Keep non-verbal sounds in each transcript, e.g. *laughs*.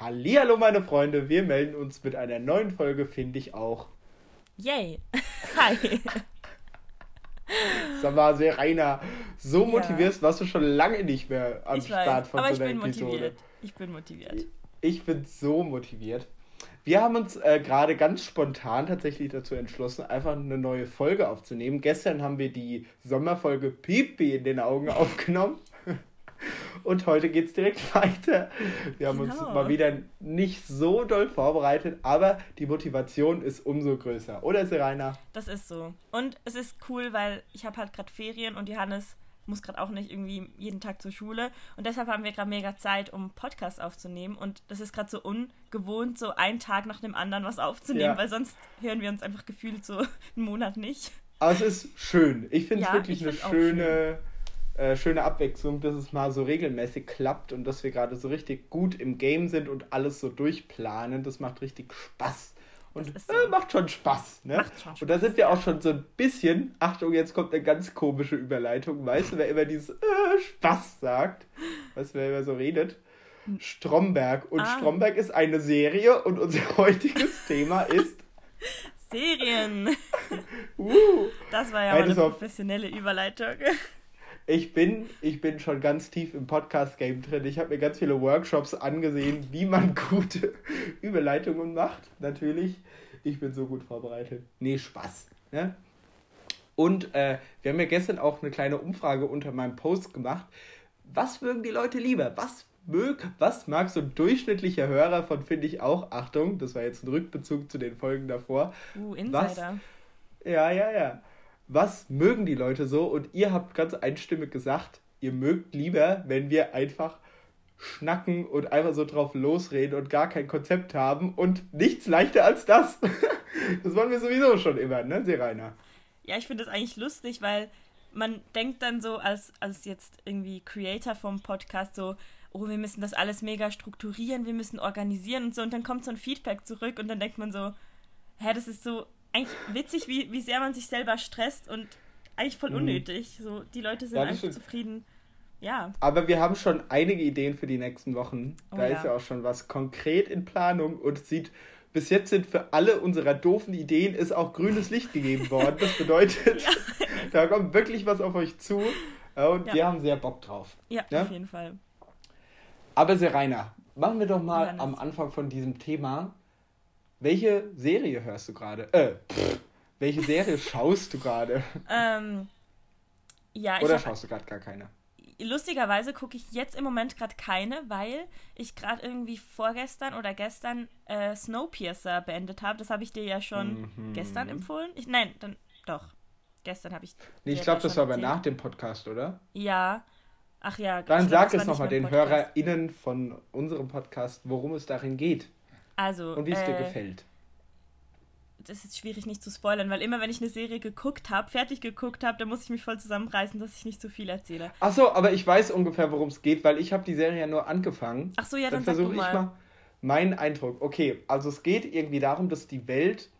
Hallihallo meine Freunde, wir melden uns mit einer neuen Folge, finde ich auch. Yay. *laughs* Hi. Sag mal, Serena, so motivierst, warst du schon lange nicht mehr am ich Start weiß, von aber so einer ich bin Episode. Motiviert. Ich bin motiviert. Ich bin so motiviert. Wir haben uns äh, gerade ganz spontan tatsächlich dazu entschlossen, einfach eine neue Folge aufzunehmen. Gestern haben wir die Sommerfolge Pipi in den Augen *laughs* aufgenommen. Und heute geht es direkt *laughs* weiter. Wir haben genau. uns mal wieder nicht so doll vorbereitet, aber die Motivation ist umso größer. Oder Serena? Das ist so. Und es ist cool, weil ich habe halt gerade Ferien und Johannes muss gerade auch nicht irgendwie jeden Tag zur Schule. Und deshalb haben wir gerade mega Zeit, um Podcasts aufzunehmen. Und das ist gerade so ungewohnt, so einen Tag nach dem anderen was aufzunehmen, ja. weil sonst hören wir uns einfach gefühlt so *laughs* einen Monat nicht. Aber es ist schön. Ich finde es ja, wirklich eine schöne äh, schöne Abwechslung, dass es mal so regelmäßig klappt und dass wir gerade so richtig gut im Game sind und alles so durchplanen. Das macht richtig Spaß. Und so. äh, macht schon Spaß. Ne? Macht schon Spaß. Und da sind wir auch schon so ein bisschen, Achtung, jetzt kommt eine ganz komische Überleitung. Weißt du, wer immer dieses äh, Spaß sagt? Weißt du, wer immer so redet? Hm. Stromberg. Und ah. Stromberg ist eine Serie und unser *laughs* heutiges Thema ist Serien. *laughs* uh, das war ja eine professionelle Überleitung ich bin, ich bin schon ganz tief im Podcast-Game drin. Ich habe mir ganz viele Workshops angesehen, wie man *laughs* gute Überleitungen macht. Natürlich, ich bin so gut vorbereitet. Nee, Spaß. Ne? Und äh, wir haben ja gestern auch eine kleine Umfrage unter meinem Post gemacht. Was mögen die Leute lieber? Was mög, was mag so ein durchschnittlicher Hörer von, finde ich auch, Achtung, das war jetzt ein Rückbezug zu den Folgen davor. Uh, Insider. Was, ja, ja, ja was mögen die Leute so? Und ihr habt ganz einstimmig gesagt, ihr mögt lieber, wenn wir einfach schnacken und einfach so drauf losreden und gar kein Konzept haben und nichts leichter als das. *laughs* das wollen wir sowieso schon immer, ne, Serena? Ja, ich finde das eigentlich lustig, weil man denkt dann so als, als jetzt irgendwie Creator vom Podcast so, oh, wir müssen das alles mega strukturieren, wir müssen organisieren und so und dann kommt so ein Feedback zurück und dann denkt man so, hä, das ist so eigentlich witzig, wie, wie sehr man sich selber stresst und eigentlich voll mhm. unnötig. So, die Leute sind ja, einfach stimmt. zufrieden. Ja. Aber wir haben schon einige Ideen für die nächsten Wochen. Oh, da ja. ist ja auch schon was konkret in Planung und sieht, bis jetzt sind für alle unserer doofen Ideen ist auch grünes Licht gegeben worden. Das bedeutet, *laughs* ja. *laughs* da kommt wirklich was auf euch zu und wir haben sehr Bock drauf. Ja, ja? auf jeden Fall. Aber Serena, machen wir doch mal am Anfang von diesem Thema welche Serie hörst du gerade? Äh, pff, welche Serie schaust du gerade? Ähm, ja, Oder schaust du gerade gar keine? Lustigerweise gucke ich jetzt im Moment gerade keine, weil ich gerade irgendwie vorgestern oder gestern äh, Snowpiercer beendet habe. Das habe ich dir ja schon mhm. gestern empfohlen. Ich, nein, dann doch. Gestern habe ich. Nee, ich glaube, das war aber nach dem Podcast, oder? Ja. Ach ja. Dann sag es nochmal den HörerInnen von unserem Podcast, worum es darin geht. Also. Und wie es äh, dir gefällt. Das ist schwierig nicht zu spoilern, weil immer wenn ich eine Serie geguckt habe, fertig geguckt habe, dann muss ich mich voll zusammenreißen, dass ich nicht zu viel erzähle. Ach so, aber ich weiß ungefähr, worum es geht, weil ich habe die Serie ja nur angefangen. Ach so, ja, dann, dann versuche ich mal meinen Eindruck. Okay, also es geht irgendwie darum, dass die Welt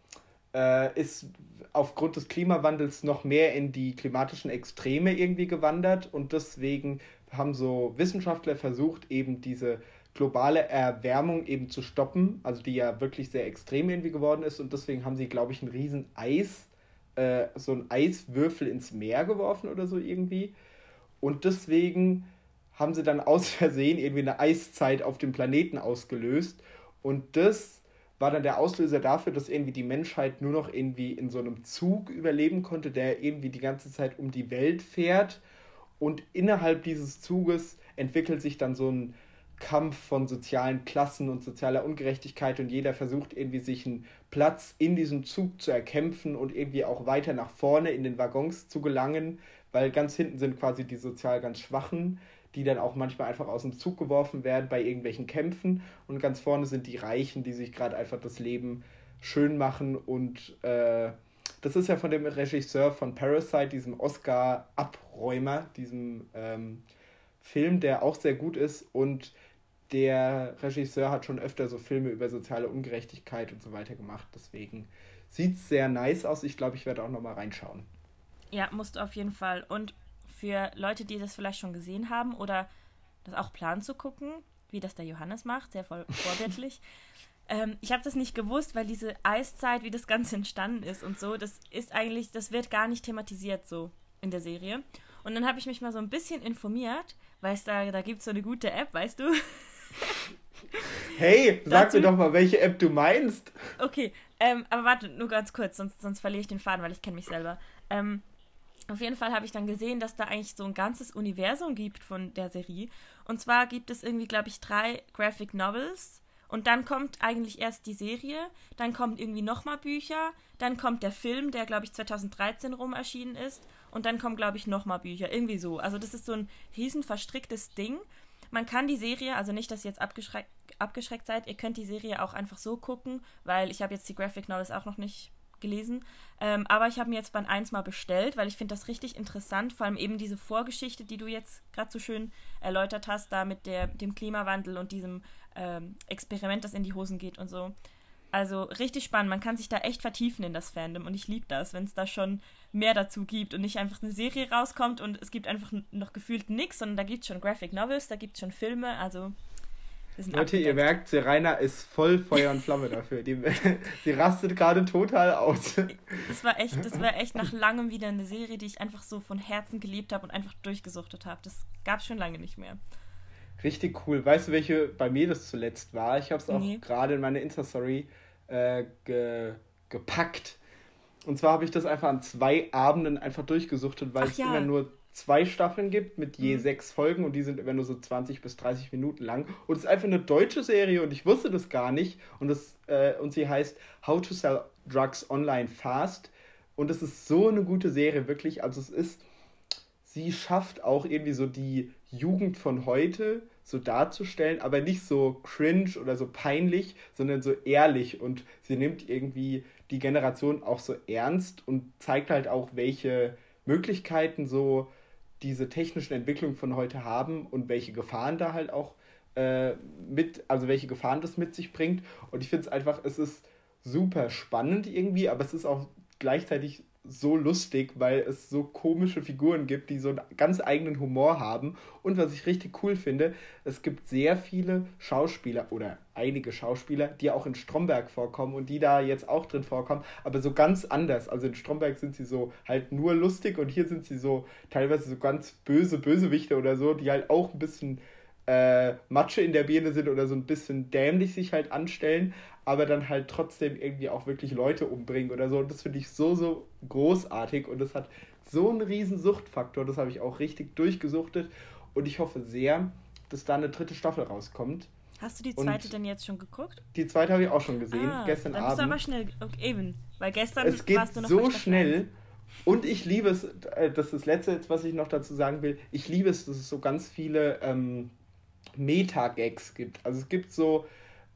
äh, ist aufgrund des Klimawandels noch mehr in die klimatischen Extreme irgendwie gewandert und deswegen haben so Wissenschaftler versucht, eben diese globale Erwärmung eben zu stoppen, also die ja wirklich sehr extrem irgendwie geworden ist. Und deswegen haben sie, glaube ich, ein riesen Eis, äh, so ein Eiswürfel ins Meer geworfen oder so irgendwie. Und deswegen haben sie dann aus Versehen irgendwie eine Eiszeit auf dem Planeten ausgelöst. Und das war dann der Auslöser dafür, dass irgendwie die Menschheit nur noch irgendwie in so einem Zug überleben konnte, der irgendwie die ganze Zeit um die Welt fährt. Und innerhalb dieses Zuges entwickelt sich dann so ein Kampf von sozialen Klassen und sozialer Ungerechtigkeit und jeder versucht irgendwie sich einen Platz in diesem Zug zu erkämpfen und irgendwie auch weiter nach vorne in den Waggons zu gelangen, weil ganz hinten sind quasi die sozial ganz Schwachen, die dann auch manchmal einfach aus dem Zug geworfen werden bei irgendwelchen Kämpfen. Und ganz vorne sind die Reichen, die sich gerade einfach das Leben schön machen und äh, das ist ja von dem Regisseur von Parasite, diesem Oscar-Abräumer, diesem ähm, Film, der auch sehr gut ist. Und der Regisseur hat schon öfter so Filme über soziale Ungerechtigkeit und so weiter gemacht. Deswegen sieht es sehr nice aus. Ich glaube, ich werde auch nochmal reinschauen. Ja, musst du auf jeden Fall. Und für Leute, die das vielleicht schon gesehen haben oder das auch planen zu gucken, wie das der Johannes macht, sehr voll *laughs* vorbildlich. ähm, ich habe das nicht gewusst, weil diese Eiszeit, wie das Ganze entstanden ist und so, das ist eigentlich, das wird gar nicht thematisiert so in der Serie. Und dann habe ich mich mal so ein bisschen informiert, weil es da, da gibt es so eine gute App, weißt du? Hey, sag Dazu, mir doch mal, welche App du meinst. Okay, ähm, aber warte, nur ganz kurz, sonst, sonst verliere ich den Faden, weil ich kenne mich selber. Ähm, auf jeden Fall habe ich dann gesehen, dass da eigentlich so ein ganzes Universum gibt von der Serie. Und zwar gibt es irgendwie, glaube ich, drei Graphic Novels. Und dann kommt eigentlich erst die Serie, dann kommen irgendwie nochmal Bücher, dann kommt der Film, der, glaube ich, 2013 rum erschienen ist. Und dann kommen, glaube ich, nochmal Bücher. Irgendwie so. Also das ist so ein riesen verstricktes Ding. Man kann die Serie, also nicht, dass ihr jetzt abgeschreckt, abgeschreckt seid, ihr könnt die Serie auch einfach so gucken, weil ich habe jetzt die Graphic Novels auch noch nicht gelesen. Ähm, aber ich habe mir jetzt Band 1 mal bestellt, weil ich finde das richtig interessant, vor allem eben diese Vorgeschichte, die du jetzt gerade so schön erläutert hast, da mit der, dem Klimawandel und diesem ähm, Experiment, das in die Hosen geht und so. Also richtig spannend. Man kann sich da echt vertiefen in das Fandom und ich liebe das, wenn es da schon mehr dazu gibt und nicht einfach eine Serie rauskommt und es gibt einfach noch gefühlt nichts, sondern da gibt es schon Graphic Novels, da gibt es schon Filme, also Leute, abgedeckt. ihr merkt, Serena ist voll Feuer und Flamme dafür. Die, *laughs* sie rastet gerade total aus. Das war echt, das war echt nach langem wieder eine Serie, die ich einfach so von Herzen geliebt habe und einfach durchgesuchtet habe. Das gab es schon lange nicht mehr. Richtig cool. Weißt du, welche bei mir das zuletzt war? Ich habe es auch nee. gerade in meine Insta-Story äh, ge gepackt. Und zwar habe ich das einfach an zwei Abenden einfach durchgesuchtet, weil Ach, es ja. immer nur zwei Staffeln gibt mit je mhm. sechs Folgen und die sind immer nur so 20 bis 30 Minuten lang. Und es ist einfach eine deutsche Serie und ich wusste das gar nicht. Und, das, äh, und sie heißt How to Sell Drugs Online Fast. Und es ist so eine gute Serie, wirklich. Also es ist, sie schafft auch irgendwie so die Jugend von heute so darzustellen, aber nicht so cringe oder so peinlich, sondern so ehrlich. Und sie nimmt irgendwie die Generation auch so ernst und zeigt halt auch, welche Möglichkeiten so diese technischen Entwicklungen von heute haben und welche Gefahren da halt auch äh, mit, also welche Gefahren das mit sich bringt. Und ich finde es einfach, es ist super spannend irgendwie, aber es ist auch gleichzeitig so lustig, weil es so komische Figuren gibt, die so einen ganz eigenen Humor haben. Und was ich richtig cool finde, es gibt sehr viele Schauspieler oder einige Schauspieler, die auch in Stromberg vorkommen und die da jetzt auch drin vorkommen, aber so ganz anders. Also in Stromberg sind sie so halt nur lustig und hier sind sie so teilweise so ganz böse Bösewichte oder so, die halt auch ein bisschen äh, Matsche in der Birne sind oder so ein bisschen dämlich sich halt anstellen, aber dann halt trotzdem irgendwie auch wirklich Leute umbringen oder so. Und das finde ich so, so großartig und das hat so einen riesen Suchtfaktor. Das habe ich auch richtig durchgesuchtet und ich hoffe sehr, dass da eine dritte Staffel rauskommt. Hast du die zweite und denn jetzt schon geguckt? Die zweite habe ich auch schon gesehen, ah, gestern dann bist Abend. Du aber schnell, okay, eben, weil gestern es geht warst du noch so schnell. Und ich liebe es, äh, das ist das Letzte, was ich noch dazu sagen will, ich liebe es, dass es so ganz viele ähm, Meta-Gags gibt. Also es gibt so,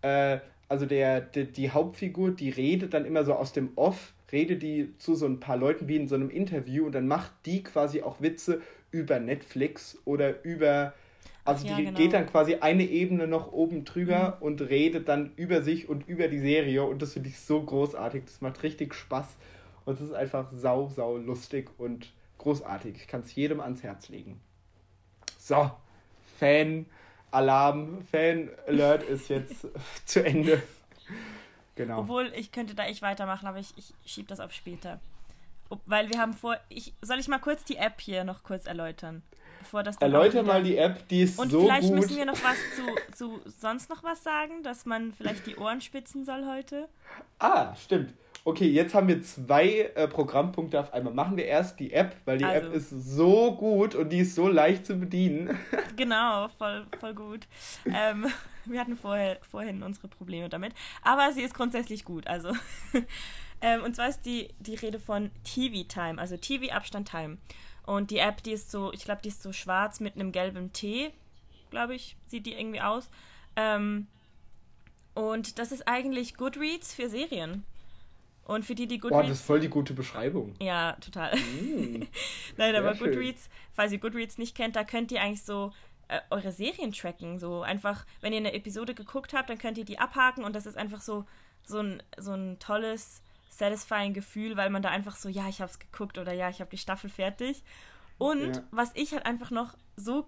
äh, also der, der, die Hauptfigur, die redet dann immer so aus dem Off, redet die zu so ein paar Leuten wie in so einem Interview und dann macht die quasi auch Witze über Netflix oder über, also ja, die genau. geht dann quasi eine Ebene noch oben drüber mhm. und redet dann über sich und über die Serie und das finde ich so großartig, das macht richtig Spaß und es ist einfach sau, sau lustig und großartig. Ich kann es jedem ans Herz legen. So, Fan Alarm, Fan-Alert ist jetzt *laughs* zu Ende. Genau. Obwohl, ich könnte da echt weitermachen, aber ich, ich schiebe das auf später. Weil wir haben vor. Ich, soll ich mal kurz die App hier noch kurz erläutern? Bevor das Erläuter mal die App, die ist Und so gut. Und vielleicht müssen wir noch was zu, zu sonst noch was sagen, dass man vielleicht die Ohren spitzen soll heute. Ah, stimmt. Okay, jetzt haben wir zwei äh, Programmpunkte auf einmal. Machen wir erst die App, weil die also. App ist so gut und die ist so leicht zu bedienen. *laughs* Genau, voll, voll gut. Ähm, *laughs* wir hatten vorher, vorhin unsere Probleme damit, aber sie ist grundsätzlich gut. Also, *laughs* ähm, und zwar ist die, die Rede von TV Time, also TV Abstand Time. Und die App, die ist so, ich glaube, die ist so schwarz mit einem gelben T, glaube ich, sieht die irgendwie aus. Ähm, und das ist eigentlich Goodreads für Serien. Und für die, die Goodreads. Boah, das ist voll die gute Beschreibung. Ja, total. Mm, *laughs* Nein, aber schön. Goodreads, falls ihr Goodreads nicht kennt, da könnt ihr eigentlich so äh, eure Serien tracken. So einfach, wenn ihr eine Episode geguckt habt, dann könnt ihr die abhaken und das ist einfach so, so, ein, so ein tolles, satisfying Gefühl, weil man da einfach so, ja, ich hab's geguckt oder ja, ich habe die Staffel fertig. Und ja. was ich halt einfach noch so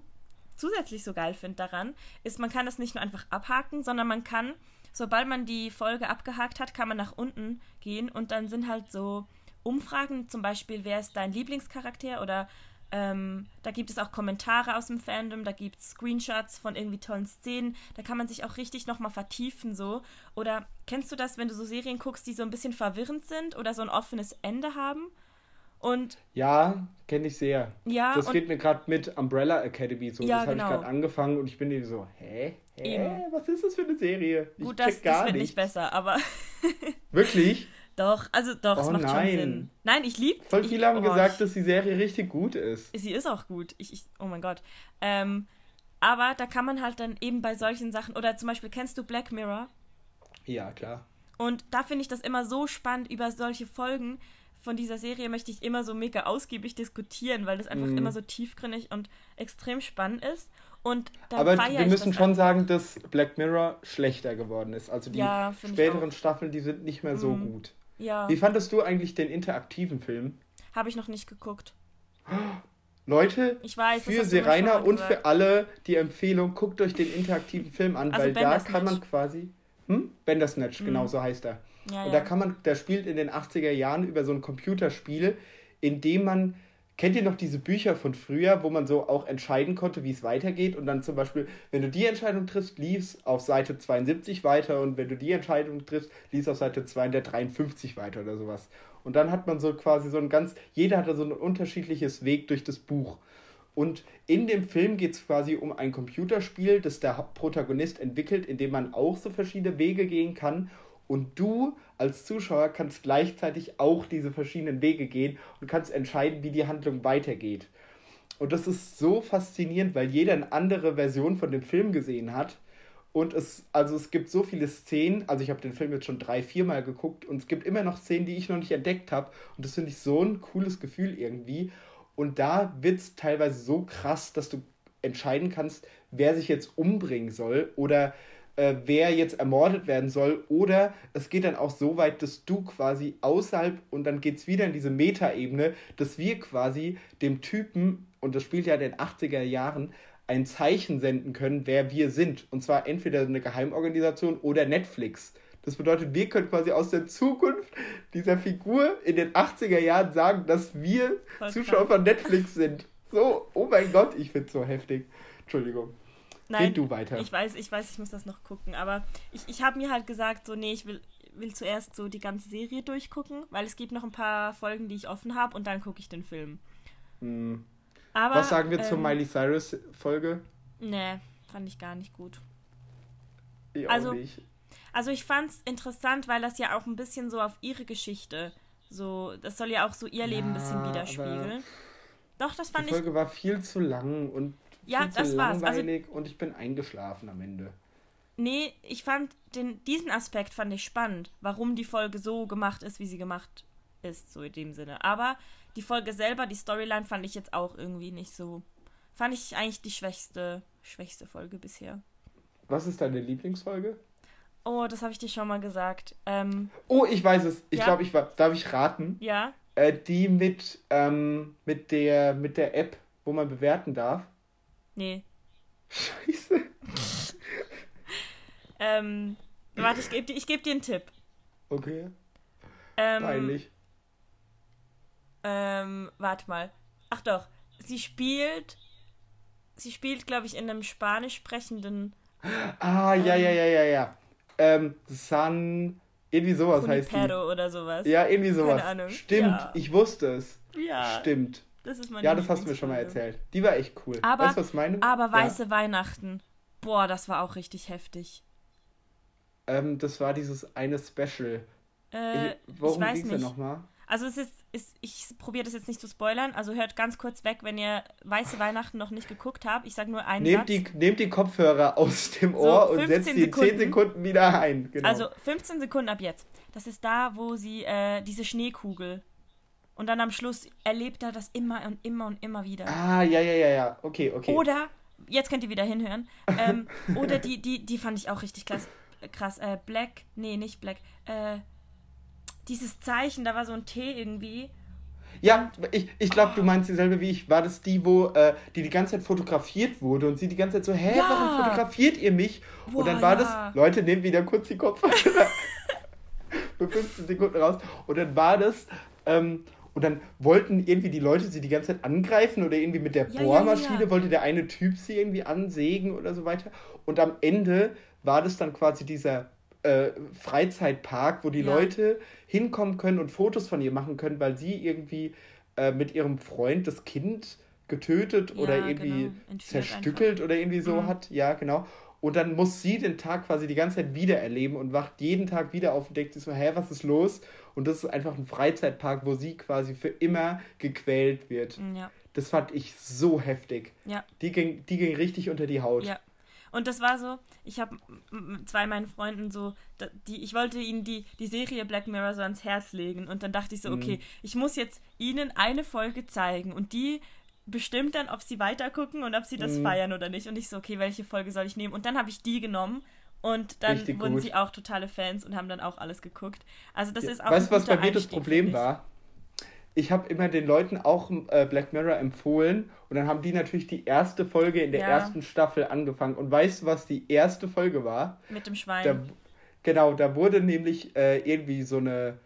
zusätzlich so geil finde daran, ist, man kann das nicht nur einfach abhaken, sondern man kann, sobald man die Folge abgehakt hat, kann man nach unten gehen und dann sind halt so Umfragen, zum Beispiel, wer ist dein Lieblingscharakter oder ähm, da gibt es auch Kommentare aus dem Fandom, da gibt es Screenshots von irgendwie tollen Szenen, da kann man sich auch richtig nochmal vertiefen so. Oder kennst du das, wenn du so Serien guckst, die so ein bisschen verwirrend sind oder so ein offenes Ende haben? Und ja, kenne ich sehr. Ja, das geht mir gerade mit Umbrella Academy so. Ja, das habe genau. ich gerade angefangen und ich bin eben so, hä? Hä? Eben. Was ist das für eine Serie? Ich gut, das, das wird nicht. besser, aber *laughs* Wirklich? doch, also doch, es Oh macht schon nein. Sinn. Nein, ich liebe Voll viele haben oh, gesagt, dass die Serie richtig gut ist. Sie ist auch gut. Ich, ich, oh mein Gott. Ähm, aber da kann man halt dann eben bei solchen Sachen, oder zum Beispiel, kennst du Black Mirror? Ja, klar. Und da finde ich das immer so spannend, über solche Folgen von dieser Serie möchte ich immer so mega ausgiebig diskutieren, weil das einfach Mhm. immer so tiefgründig und extrem spannend ist. Und Aber wir müssen schon einfach. sagen, dass Black Mirror schlechter geworden ist. Also die Ja, späteren. Staffeln, die sind nicht mehr so Mhm. gut. Ja, Wie fandest du eigentlich den interaktiven Film? habe ich noch nicht geguckt. Leute, Ich weiß, für Serena und gesagt. für alle die Empfehlung, guckt euch den interaktiven Film an, Also weil da kann man quasi. Hm? Bandersnatch, Mhm. genau so heißt er. Ja, Und da kann man, der spielt in den 80er Jahren über so ein Computerspiel, in dem man, kennt ihr noch diese Bücher von früher, wo man so auch entscheiden konnte, wie es weitergeht? Und dann zum Beispiel, wenn du die Entscheidung triffst, lief auf Seite 72 weiter und wenn du die Entscheidung triffst, lief auf Seite 253 weiter oder sowas. Und dann hat man so quasi so ein ganz, jeder hatte so ein unterschiedliches Weg durch das Buch. Und in dem Film geht es quasi um ein Computerspiel, das der Protagonist entwickelt, in dem man auch so verschiedene Wege gehen kann. Und du als Zuschauer kannst gleichzeitig auch diese verschiedenen Wege gehen und kannst entscheiden, wie die Handlung weitergeht. Und das ist so faszinierend, weil jeder eine andere Version von dem Film gesehen hat. Und es, also es gibt so viele Szenen, also ich habe den Film jetzt schon drei, viermal geguckt und es gibt immer noch Szenen, die ich noch nicht entdeckt habe. Und das finde ich so ein cooles Gefühl irgendwie. Und da wird es teilweise so krass, dass du entscheiden kannst, wer sich jetzt umbringen soll oder äh, wer jetzt ermordet werden soll. Oder es geht dann auch so weit, dass du quasi außerhalb und dann geht es wieder in diese Metaebene, dass wir quasi dem Typen, und das spielt ja in den 80er Jahren, ein Zeichen senden können, wer wir sind. Und zwar entweder eine Geheimorganisation oder Netflix. Das bedeutet, wir können quasi aus der Zukunft dieser Figur in den 80er Jahren sagen, dass wir Voll Zuschauer krass. von Netflix sind. So, oh mein Gott, ich find's so heftig. Entschuldigung. Nein, Red du weiter. Ich weiß, ich weiß, ich muss das noch gucken, aber ich, ich habe mir halt gesagt, so, nee, ich will, will zuerst so die ganze Serie durchgucken, weil es gibt noch ein paar Folgen, die ich offen habe und dann gucke ich den Film. Hm. Aber, Was sagen wir zur ähm, Miley Cyrus Folge? Nee, fand ich gar nicht gut. Ich also- nicht. Also ich fand's interessant, weil das ja auch ein bisschen so auf ihre Geschichte, so, das soll ja auch so ihr Leben ein bisschen widerspiegeln. Doch, das Die fand ich Folge war viel zu lang und Ja, viel das zu war's. Also- langweilig und ich bin eingeschlafen am Ende. Nee, ich fand den, diesen Aspekt fand ich spannend, warum die Folge so gemacht ist, wie sie gemacht ist, so in dem Sinne. Aber die Folge selber, die Storyline fand ich jetzt auch irgendwie nicht so. Fand ich eigentlich die schwächste, schwächste Folge bisher. Was ist deine Lieblingsfolge? Oh, das habe ich dir schon mal gesagt. Ähm, Oh, ich weiß es. Ich Ja? glaube, ich war. Darf ich raten? ja, Äh, die mit, ähm, mit, der, mit der App, wo man bewerten darf. Nee. Scheiße. *laughs* Ähm, warte, ich gebe dir, ich geb dir einen Tipp. Okay. Ähm, Peinlich. Ähm, warte mal. Ach doch, sie spielt. Sie spielt, glaube ich, in einem spanisch sprechenden Ah, ja, ja, ja, ja, ja. Ähm, San. Irgendwie sowas heißt die. Junipero oder sowas. Ja, irgendwie sowas. Keine Ahnung. Stimmt, Ja. ich wusste es. Ja, Stimmt. Das ist meine Ja, das hast du mir schon mal erzählt. Die war echt cool. Aber- weißt du, was meine? Aber Ja. Weiße Weihnachten. Boah, das war auch richtig heftig. Ähm, das war dieses eine Special. Äh, ich, worum ich weiß ging's denn nicht. nochmal? Also es ist, ist ich probiere das jetzt nicht zu spoilern, also hört ganz kurz weg, wenn ihr Weiße Weihnachten noch nicht geguckt habt. Ich sage nur einen Nehmt Satz. die, nehmt die Kopfhörer aus dem Ohr und 15 setzt die in 10 Sekunden. Sekunden wieder ein. Genau. Also 15 Sekunden ab jetzt. Das ist da, wo sie äh, diese Schneekugel und dann am Schluss erlebt er das immer und immer und immer wieder. ah, ja, ja, ja, ja. Okay, okay. Oder, jetzt könnt ihr wieder hinhören, ähm, *laughs* oder die, die, die fand ich auch richtig krass. krass. Äh, Black, nee, nicht Black. Äh, dieses Zeichen, da war so ein T irgendwie. Ja, ich, ich glaube, du meinst dieselbe wie ich. War das die, wo äh, die die ganze Zeit fotografiert wurde und sie die ganze Zeit so, hä, ja. warum fotografiert ihr mich? Boah, und dann war ja. das, Leute, nehmt wieder kurz die Kopfhörer *laughs* für 15 Sekunden raus. Und dann war das, ähm, und dann wollten irgendwie die Leute sie die ganze Zeit angreifen oder irgendwie mit der ja, Bohrmaschine ja, ja, wollte der eine Typ sie irgendwie ansägen oder so weiter. Und am Ende war das dann quasi dieser äh, Freizeitpark, wo die Leute hinkommen können und Fotos von ihr machen können, weil sie irgendwie äh, mit ihrem Freund das Kind getötet oder irgendwie genau. zerstückelt einfach. oder irgendwie so mhm. hat. Ja, genau. Und dann muss sie den Tag quasi die ganze Zeit wieder erleben und wacht jeden Tag wieder auf und denkt sich so, hä, was ist los? Und das ist einfach ein Freizeitpark, wo sie quasi für immer gequält wird. Ja. Das fand ich so heftig. Ja. Die ging, die ging richtig unter die Haut. Ja. Und das war so, ich habe zwei meinen Freunden so, die, ich wollte ihnen die, die Serie Black Mirror so ans Herz legen und dann dachte ich so, mhm. okay, ich muss jetzt ihnen eine Folge zeigen und die bestimmt dann, ob sie weitergucken und ob sie das mhm. feiern oder nicht. Und ich so, okay, welche Folge soll ich nehmen? Und dann habe ich die genommen und dann Richtig wurden gut. sie auch totale Fans und haben dann auch alles geguckt. Also das ja. ist auch Weißt du, was bei mir das Problem war? Ich habe immer den Leuten auch äh, Black Mirror empfohlen und dann haben die natürlich die erste Folge in der ja. ersten Staffel angefangen. Und weißt du, was die erste Folge war? Mit dem Schwein. Da, genau, da wurde nämlich äh, irgendwie so eine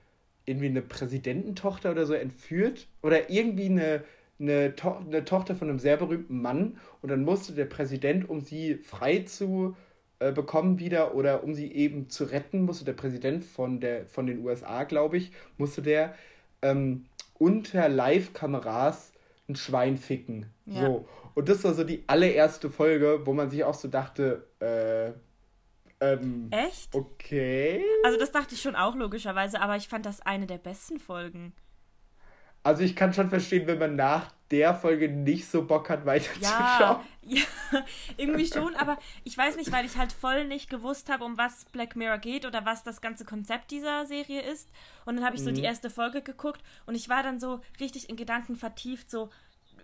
irgendwie eine Präsidententochter oder so entführt oder irgendwie eine eine, to eine Tochter von einem sehr berühmten Mann und dann musste der Präsident, um sie frei zu äh, bekommen wieder oder um sie eben zu retten, musste der Präsident von, der, von den USA, glaube ich, musste der ähm, unter Live-Kameras ein Schwein ficken. Ja. So. Und das war so die allererste Folge, wo man sich auch so dachte, äh, ähm, Echt? Okay. Also das dachte ich schon auch logischerweise, aber ich fand das eine der besten Folgen. Also ich kann schon verstehen, wenn man nach der Folge nicht so Bock hat, weiterzuschauen. Ja, *laughs* ja, irgendwie schon, aber ich weiß nicht, weil ich halt voll nicht gewusst habe, um was Black Mirror geht oder was das ganze Konzept dieser Serie ist. Und dann habe ich so mhm. die erste Folge geguckt und ich war dann so richtig in Gedanken vertieft, so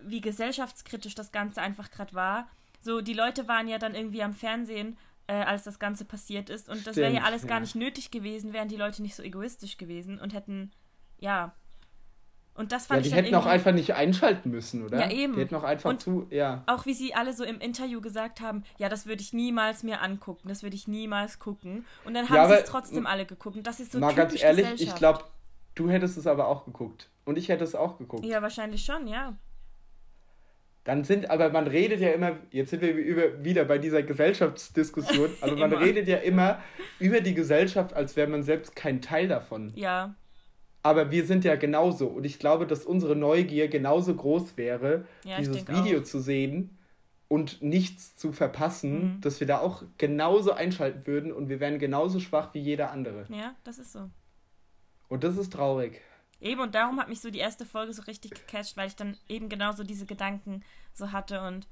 wie gesellschaftskritisch das Ganze einfach gerade war. So, die Leute waren ja dann irgendwie am Fernsehen, äh, als das Ganze passiert ist. Und Stimmt, das wäre ja alles ja. gar nicht nötig gewesen, wären die Leute nicht so egoistisch gewesen und hätten, ja, und das fand ja, die ich hätten auch einfach nicht einschalten müssen, oder? Ja, eben. Die hätten auch einfach und zu, ja. Auch wie sie alle so im Interview gesagt haben, ja, das würde ich niemals mir angucken, das würde ich niemals gucken. Und dann haben ja, sie es trotzdem alle geguckt. Und das ist so Mal ganz ehrlich, ich glaube, du hättest es aber auch geguckt. Und ich hätte es auch geguckt. Ja, wahrscheinlich schon, ja. Dann sind, aber man redet ja immer, jetzt sind wir über, wieder bei dieser Gesellschaftsdiskussion, *laughs* aber man redet ja immer über die Gesellschaft, als wäre man selbst kein Teil davon. Ja. Aber wir sind ja genauso. Und ich glaube, dass unsere Neugier genauso groß wäre, ja, dieses Video auch. zu sehen und nichts zu verpassen, mhm. dass wir da auch genauso einschalten würden und wir wären genauso schwach wie jeder andere. Ja, das ist so. Und das ist traurig. Eben, und darum hat mich so die erste Folge so richtig gecatcht, weil ich dann eben genauso diese Gedanken so hatte und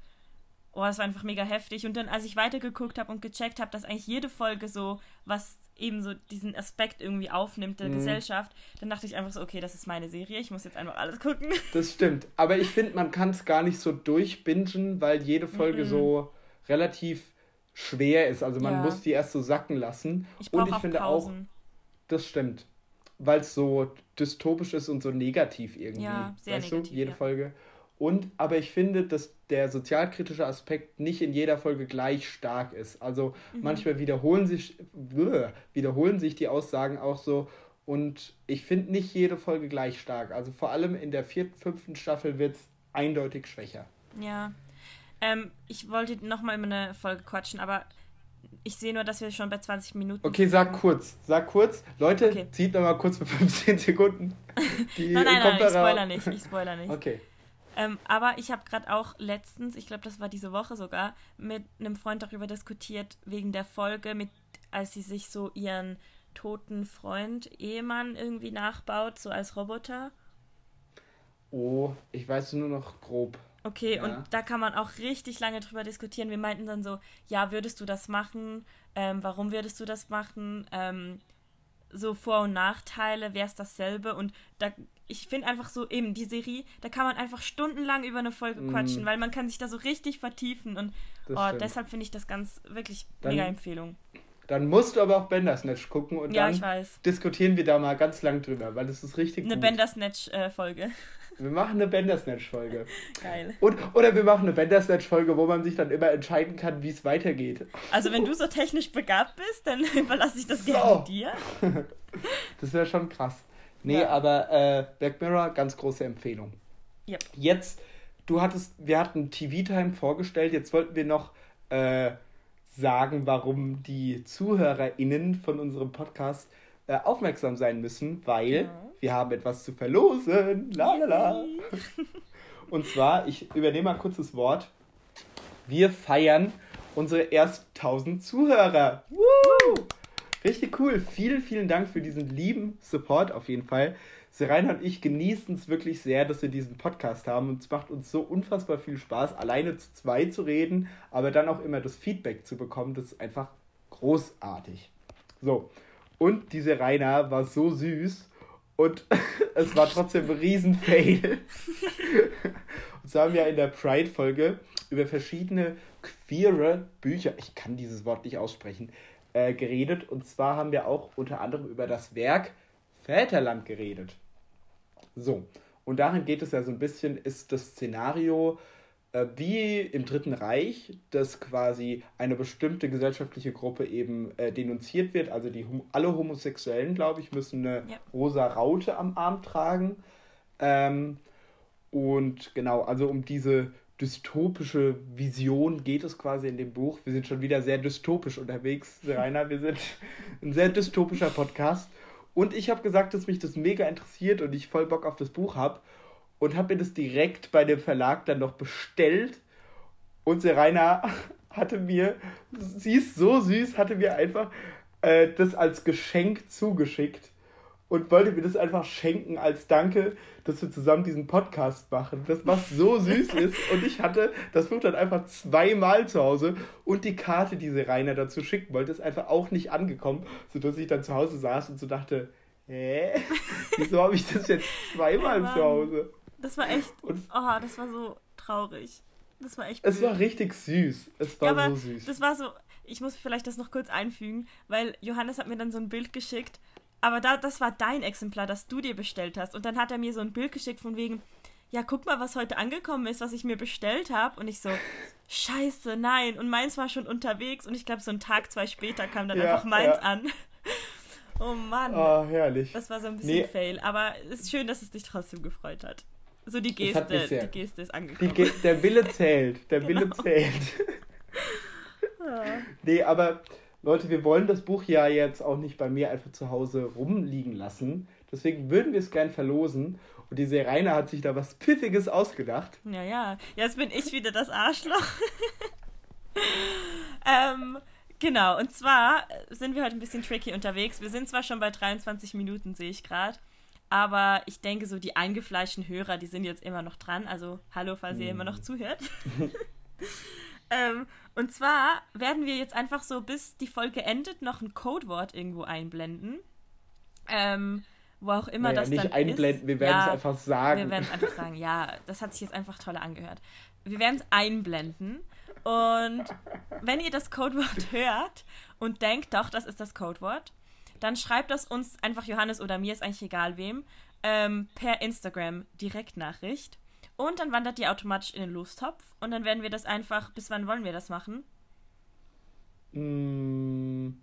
oh, es war einfach mega heftig. Und dann, als ich weitergeguckt habe und gecheckt habe, dass eigentlich jede Folge so was eben so diesen Aspekt irgendwie aufnimmt der mhm. Gesellschaft, dann dachte ich einfach so, okay, das ist meine Serie, ich muss jetzt einfach alles gucken. *laughs* Das stimmt. Aber ich finde, man kann es gar nicht so durchbingen, weil jede Folge mhm. so relativ schwer ist. Also man ja. muss die erst so sacken lassen. Ich und ich finde Pausen. auch, das stimmt. Weil es so dystopisch ist und so negativ irgendwie. Ja, sehr weißt negativ. Du? Jede ja. Folge. Und, aber ich finde, dass der sozialkritische Aspekt nicht in jeder Folge gleich stark ist. Also mhm. manchmal wiederholen sich, wiederholen sich die Aussagen auch so. Und ich finde nicht jede Folge gleich stark. Also vor allem in der vierten, fünften Staffel wird es eindeutig schwächer. Ja. Ähm, ich wollte nochmal über eine Folge quatschen, aber ich sehe nur, dass wir schon bei 20 Minuten Okay, sag kurz. Sag kurz. Leute, okay. zieht nochmal kurz für 15 Sekunden. *laughs* Die nein, nein, nein, ich spoiler nicht. Ich spoiler nicht. Okay. Ähm, aber ich habe gerade auch letztens, ich glaube, das war diese Woche sogar, mit einem Freund darüber diskutiert, wegen der Folge, mit, als sie sich so ihren toten Freund, Ehemann irgendwie nachbaut, so als Roboter. Oh, ich weiß nur noch grob. Okay, ja. und da kann man auch richtig lange drüber diskutieren. Wir meinten dann so, ja, würdest du das machen? Ähm, warum würdest du das machen? Ähm, so Vor- und Nachteile, wäre es dasselbe? Und da ich finde einfach so eben die Serie, da kann man einfach stundenlang über eine Folge mm. quatschen, weil man kann sich da so richtig vertiefen und oh, deshalb finde ich das ganz wirklich dann, mega Empfehlung. Dann musst du aber auch Bandersnatch gucken und ja, dann diskutieren wir da mal ganz lang drüber, weil das ist richtig Eine Bandersnatch-Folge. Wir machen eine Bandersnatch-Folge. Geil. Und, oder wir machen eine Bandersnatch-Folge, wo man sich dann immer entscheiden kann, wie es weitergeht. Also wenn du so technisch begabt bist, dann *laughs* überlasse ich das gerne so. dir. *laughs* das wäre schon krass. Nee, ja. aber äh, Black Mirror, ganz große Empfehlung. Yep. Jetzt, du hattest, wir hatten TV-Time vorgestellt, jetzt wollten wir noch äh, sagen, warum die ZuhörerInnen von unserem Podcast äh, aufmerksam sein müssen, weil ja. wir haben etwas zu verlosen. La, Und zwar, ich übernehme mal kurz das Wort. Wir feiern unsere ersten 1000 Zuhörer. Woo! Richtig cool. Vielen, vielen Dank für diesen lieben Support auf jeden Fall. Serena und ich genießen es wirklich sehr, dass wir diesen Podcast haben. Und es macht uns so unfassbar viel Spaß, alleine zu zwei zu reden, aber dann auch immer das Feedback zu bekommen. Das ist einfach großartig. So, und diese Rainer war so süß und *laughs* es war trotzdem ein Riesenfail. *laughs* und so haben wir in der Pride-Folge über verschiedene queere Bücher, ich kann dieses Wort nicht aussprechen, äh, geredet. Und zwar haben wir auch unter anderem über das Werk Väterland geredet. So, und darin geht es ja so ein bisschen, ist das Szenario wie im Dritten Reich, dass quasi eine bestimmte gesellschaftliche Gruppe eben äh, denunziert wird. Also die alle Homosexuellen, glaube ich, müssen eine ja. rosa Raute am Arm tragen. Ähm, und genau, also um diese dystopische Vision geht es quasi in dem Buch. Wir sind schon wieder sehr dystopisch unterwegs, Rainer. Wir sind *laughs* ein sehr dystopischer Podcast. Und ich habe gesagt, dass mich das mega interessiert und ich voll Bock auf das Buch habe und habe mir das direkt bei dem Verlag dann noch bestellt. Und Serena *laughs* hatte mir, sie ist so süß, hatte mir einfach äh, das als Geschenk zugeschickt und wollte mir das einfach schenken als Danke, dass wir zusammen diesen Podcast machen. Das was so süß *laughs* ist. Und ich hatte das Buch dann einfach zweimal zu Hause und die Karte, die Rainer dazu schicken wollte, ist einfach auch nicht angekommen, sodass ich dann zu Hause saß und so dachte, hä? *laughs* Wieso habe ich das jetzt zweimal zu Hause? Das war echt. Und oh, das war so traurig. Das war echt. Es war richtig süß. Es war ja, so süß. Das war so. Ich muss vielleicht das noch kurz einfügen, weil Johannes hat mir dann so ein Bild geschickt. Aber da, das war dein Exemplar, das du dir bestellt hast. Und dann hat er mir so ein Bild geschickt von wegen, ja, guck mal, was heute angekommen ist, was ich mir bestellt habe. Und ich so, scheiße, nein. Und meins war schon unterwegs. Und ich glaube, so einen Tag, zwei später kam dann ja, einfach meins ja. an. *laughs* oh Mann. Oh, herrlich. Das war so ein bisschen nee. Fail. Aber es ist schön, dass es dich trotzdem gefreut hat. So die Geste, die Geste ist angekommen. Ge der Wille *laughs* zählt, der genau. Wille zählt. ja. *laughs* Nee, aber Leute, wir wollen das Buch ja jetzt auch nicht bei mir einfach zu Hause rumliegen lassen. Deswegen würden wir es gern verlosen. Und diese Rainer hat sich da was Pfiffiges ausgedacht. Ja, ja. Jetzt bin ich wieder das Arschloch. *laughs* ähm, genau, und zwar sind wir heute ein bisschen tricky unterwegs. Wir sind zwar schon bei 23 Minuten, sehe ich gerade. Aber ich denke, so die eingefleischten Hörer, die sind jetzt immer noch dran. Also hallo, falls ihr immer noch mhm. zuhört. *laughs* ähm, und zwar werden wir jetzt einfach so, bis die Folge endet, noch ein Codewort irgendwo einblenden. Ähm, wo auch immer naja, das nicht dann einblenden, ist. wir werden ja, es einfach sagen. Wir werden es einfach sagen, ja, das hat sich jetzt einfach toll angehört. Wir werden es einblenden. Und wenn ihr das Codewort *laughs* hört und denkt, doch, das ist das Codewort, dann schreibt das uns einfach Johannes oder mir, ist eigentlich egal wem, ähm, per Instagram Direktnachricht. Und dann wandert die automatisch in den Lostopf. Und dann werden wir das einfach. Bis wann wollen wir das machen? Mm,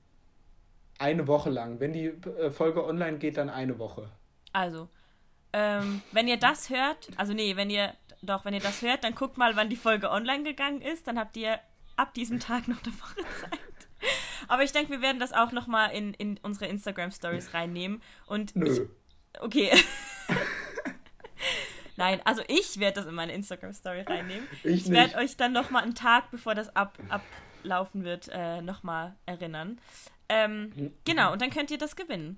eine Woche lang. Wenn die äh, Folge online geht, dann eine Woche. Also, ähm, wenn ihr das hört, also nee, wenn ihr, doch, wenn ihr das hört, dann guckt mal, wann die Folge online gegangen ist. Dann habt ihr ab diesem Tag noch eine Woche Zeit. Aber ich denke, wir werden das auch nochmal in, in unsere Instagram-Stories reinnehmen. Und Nö. Ich, okay. *laughs* Nein, also ich werde das in meine Instagram-Story reinnehmen. Ich, ich werde euch dann nochmal einen Tag, bevor das ab, ablaufen wird, äh, nochmal erinnern. Ähm, mhm. Genau, und dann könnt ihr das gewinnen.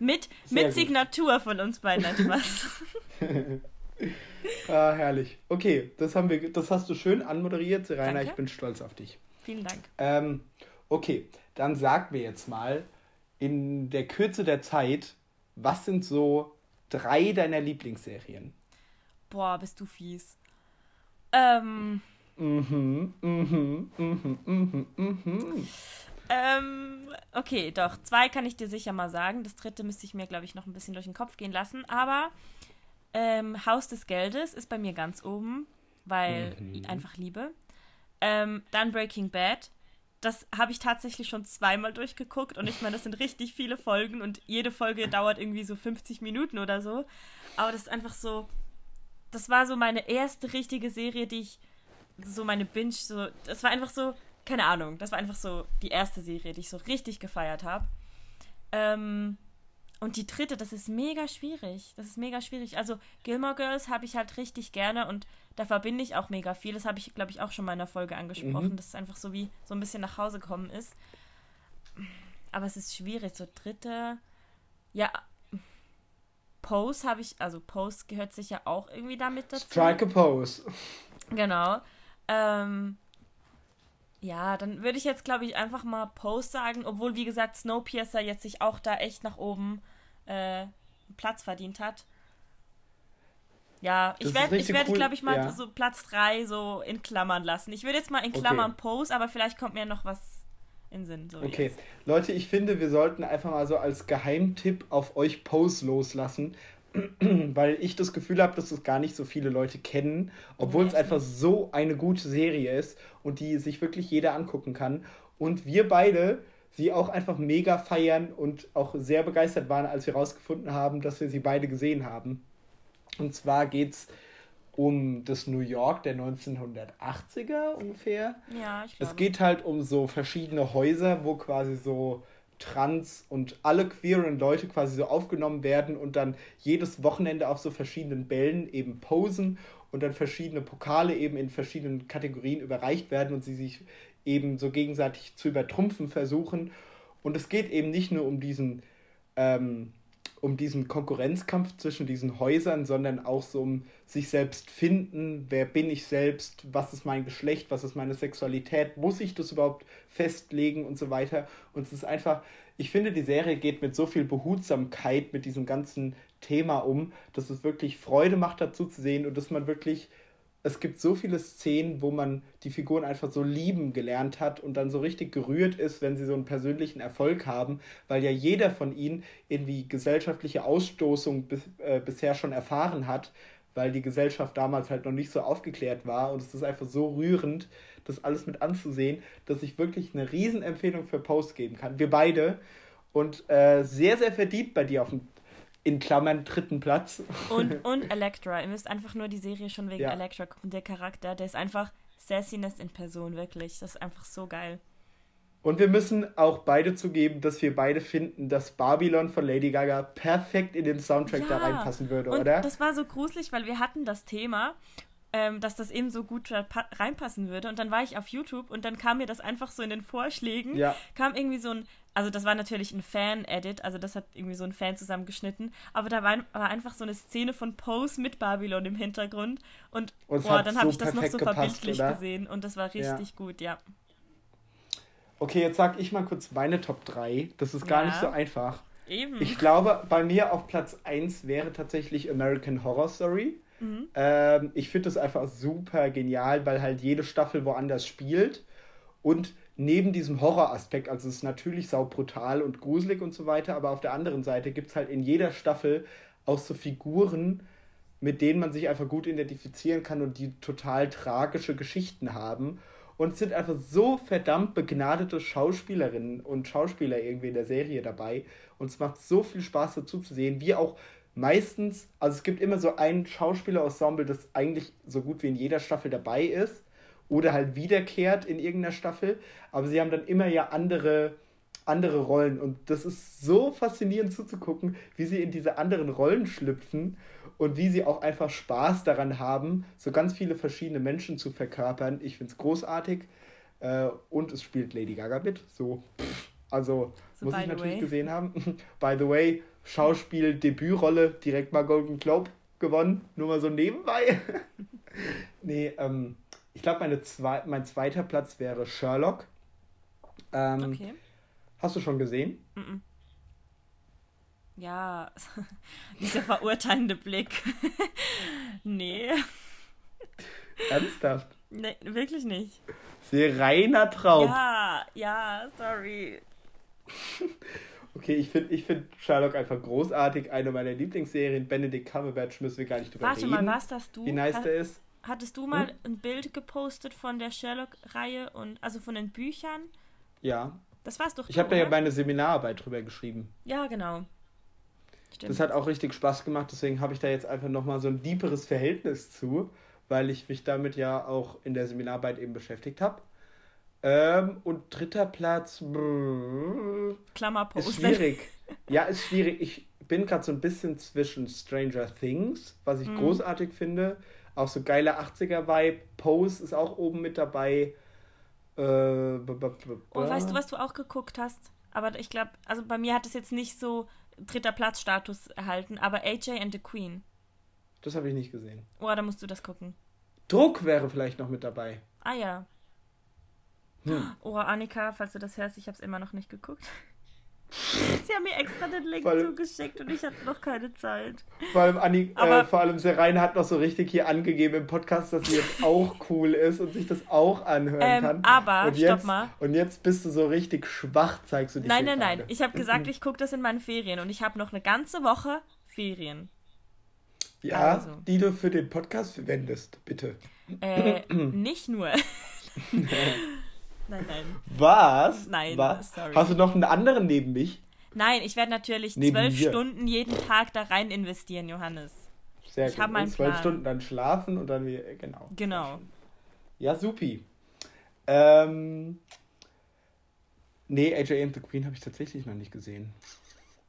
Mit, mit Signatur von uns beiden, etwas. *laughs* ah, herrlich. Okay, das, haben wir, das hast du schön anmoderiert, Rainer. Danke. Ich bin stolz auf dich. Vielen Dank. Ähm, Okay, dann sag mir jetzt mal in der Kürze der Zeit, was sind so drei deiner Lieblingsserien? Boah, bist du fies. Ähm. Mhm, mhm, mhm, mhm, mhm. Ähm, okay, doch. Zwei kann ich dir sicher mal sagen. Das dritte müsste ich mir, glaube ich, noch ein bisschen durch den Kopf gehen lassen. Aber Ähm, Haus des Geldes ist bei mir ganz oben, weil mhm. einfach Liebe. Ähm, dann Breaking Bad. Das habe ich tatsächlich schon zweimal durchgeguckt und ich meine, das sind richtig viele Folgen und jede Folge dauert irgendwie so 50 Minuten oder so. Aber das ist einfach so. Das war so meine erste richtige Serie, die ich. So meine Binge, so. Das war einfach so. Keine Ahnung. Das war einfach so die erste Serie, die ich so richtig gefeiert habe. Ähm, und die dritte, das ist mega schwierig. Das ist mega schwierig. Also Gilmore Girls habe ich halt richtig gerne und da verbinde ich auch mega viel. Das habe ich, glaube ich, auch schon mal in der Folge angesprochen, mhm. dass es einfach so wie so ein bisschen nach Hause gekommen ist. Aber es ist schwierig. So dritte. Ja. Pose habe ich, also Pose gehört sicher auch irgendwie damit dazu. Strike a Pose. Genau. Ähm, ja, dann würde ich jetzt, glaube ich, einfach mal Post sagen, obwohl, wie gesagt, Snowpiercer jetzt sich auch da echt nach oben äh, Platz verdient hat. Ja, ich werde, ich werde, cool. glaube ich, mal ja. so Platz 3 so in Klammern lassen. Ich würde jetzt mal in Klammern okay. Post, aber vielleicht kommt mir noch was in Sinn. So okay. Leute, ich finde, wir sollten einfach mal so als Geheimtipp auf euch Post loslassen, *clears throat* weil ich das Gefühl habe, dass es gar nicht so viele Leute kennen, obwohl es einfach so eine gute Serie ist und die sich wirklich jeder angucken kann. Und wir beide sie auch einfach mega feiern und auch sehr begeistert waren, als wir herausgefunden haben, dass wir sie beide gesehen haben. Und zwar geht es um das New York der 1980er ungefähr. Ja, ich glaube. Es geht halt um so verschiedene Häuser, wo quasi so trans und alle queeren Leute quasi so aufgenommen werden und dann jedes Wochenende auf so verschiedenen Bällen eben posen und dann verschiedene Pokale eben in verschiedenen Kategorien überreicht werden und sie sich eben so gegenseitig zu übertrumpfen versuchen. Und es geht eben nicht nur um diesen ähm, um diesen Konkurrenzkampf zwischen diesen Häusern, sondern auch so um sich selbst finden, wer bin ich selbst, was ist mein Geschlecht, was ist meine Sexualität, muss ich das überhaupt festlegen und so weiter. Und es ist einfach, ich finde, die Serie geht mit so viel Behutsamkeit mit diesem ganzen Thema um, dass es wirklich Freude macht, dazu zu sehen und dass man wirklich es gibt so viele Szenen, wo man die Figuren einfach so lieben gelernt hat und dann so richtig gerührt ist, wenn sie so einen persönlichen Erfolg haben, weil ja jeder von ihnen irgendwie gesellschaftliche Ausstoßung bis, äh, bisher schon erfahren hat, weil die Gesellschaft damals halt noch nicht so aufgeklärt war und es ist einfach so rührend, das alles mit anzusehen, dass ich wirklich eine Riesenempfehlung für Post geben kann. Wir beide und äh, sehr, sehr verdient bei dir auf dem in Klammern dritten Platz. Und, *laughs* und Elektra. Ihr müsst einfach nur die Serie schon wegen ja. Elektra gucken. Der Charakter, der ist einfach Sassiness in Person, wirklich. Das ist einfach so geil. Und wir müssen auch beide zugeben, dass wir beide finden, dass Babylon von Lady Gaga perfekt in den Soundtrack ja. da reinpassen würde, und oder? Das war so gruselig, weil wir hatten das Thema ähm, dass das eben so gut reinpassen würde. Und dann war ich auf YouTube und dann kam mir das einfach so in den Vorschlägen. Ja. Kam irgendwie so ein, also das war natürlich ein Fan-Edit, also das hat irgendwie so ein Fan zusammengeschnitten. Aber da war, war einfach so eine Szene von Pose mit Babylon im Hintergrund. Und, und boah, dann so habe ich das noch so gepasst, verbildlich oder? gesehen. Und das war richtig ja. gut, ja. Okay, jetzt sag ich mal kurz meine Top 3. Das ist gar ja. nicht so einfach. Eben. Ich glaube, bei mir auf Platz 1 wäre tatsächlich American Horror Story. Mhm. Ähm, ich finde das einfach super genial, weil halt jede Staffel woanders spielt. Und neben diesem Horroraspekt, also es ist natürlich sau brutal und gruselig und so weiter, aber auf der anderen Seite gibt es halt in jeder Staffel auch so Figuren, mit denen man sich einfach gut identifizieren kann und die total tragische Geschichten haben. Und es sind einfach so verdammt begnadete Schauspielerinnen und Schauspieler irgendwie in der Serie dabei. Und es macht so viel Spaß dazu zu sehen, wie auch meistens, also es gibt immer so ein Schauspielerensemble, das eigentlich so gut wie in jeder Staffel dabei ist oder halt wiederkehrt in irgendeiner Staffel, aber sie haben dann immer ja andere andere Rollen und das ist so faszinierend zuzugucken, wie sie in diese anderen Rollen schlüpfen und wie sie auch einfach Spaß daran haben, so ganz viele verschiedene Menschen zu verkörpern. Ich finde es großartig äh, und es spielt Lady Gaga mit, so also so muss ich natürlich way. gesehen haben. *laughs* by the way, Schauspiel-Debütrolle, direkt mal Golden Globe gewonnen, nur mal so nebenbei. *laughs* nee, ähm, ich glaube, zwei, mein zweiter Platz wäre Sherlock. Ähm, okay. Hast du schon gesehen? Mm -mm. Ja, *laughs* dieser verurteilende Blick. *laughs* nee. Ernsthaft? Nee, wirklich nicht. Sehr reiner Traum. Ja, ja, sorry. *laughs* Okay, ich finde ich find Sherlock einfach großartig. Eine meiner Lieblingsserien. Benedict Cumberbatch müssen wir gar nicht drüber Warte reden. mal, warst das du? Wie nice der ist. Hattest du mal ein Bild gepostet von der Sherlock-Reihe und also von den Büchern? Ja. Das war's doch. Ich habe da ja oder? meine Seminararbeit drüber geschrieben. Ja, genau. Stimmt. Das hat auch richtig Spaß gemacht, deswegen habe ich da jetzt einfach nochmal so ein deeperes Verhältnis zu, weil ich mich damit ja auch in der Seminararbeit eben beschäftigt habe. Ähm, und dritter Platz Klammerpost. ist schwierig. *laughs* ja, ist schwierig. Ich bin gerade so ein bisschen zwischen Stranger Things, was ich Mhm. großartig finde, auch so geiler 80er-Vibe. Pose ist auch oben mit dabei. Äh, Oh, weißt du, was du auch geguckt hast? Aber ich glaube, also bei mir hat es jetzt nicht so dritter Platzstatus erhalten, aber AJ and the Queen. Das habe ich nicht gesehen. Oh, da musst du das gucken. Druck wäre vielleicht noch mit dabei. Ah ja. Hm. Oh, Annika, falls du das hörst, ich habe es immer noch nicht geguckt. *laughs* Sie haben mir extra den Link Voll- zugeschickt und ich hatte noch keine Zeit. Vor allem, Anni, Aber- äh, vor allem Serena hat noch so richtig hier angegeben im Podcast, dass sie jetzt *laughs* auch cool ist und sich das auch anhören Ähm, kann. aber, und stopp jetzt, mal. Und jetzt bist du so richtig schwach, zeigst du dich Nein, nein, nein. Ich habe *clears throat* gesagt, ich gucke das in meinen Ferien und ich habe noch eine ganze Woche Ferien. Ja, also. die du für den Podcast verwendest, bitte. Äh, *clears throat* nicht nur. Nein, nein. Was? Nein, Was? sorry. Hast du noch einen anderen neben mich? Nein, ich werde natürlich Neben zwölf mir. Stunden jeden Tag da rein investieren, Johannes. Sehr Ich gut. hab meinen Und zwölf Plan. Stunden dann schlafen und dann wieder, genau. Genau. Ja, supi. Ähm, nee, AJ and the Queen habe ich tatsächlich noch nicht gesehen.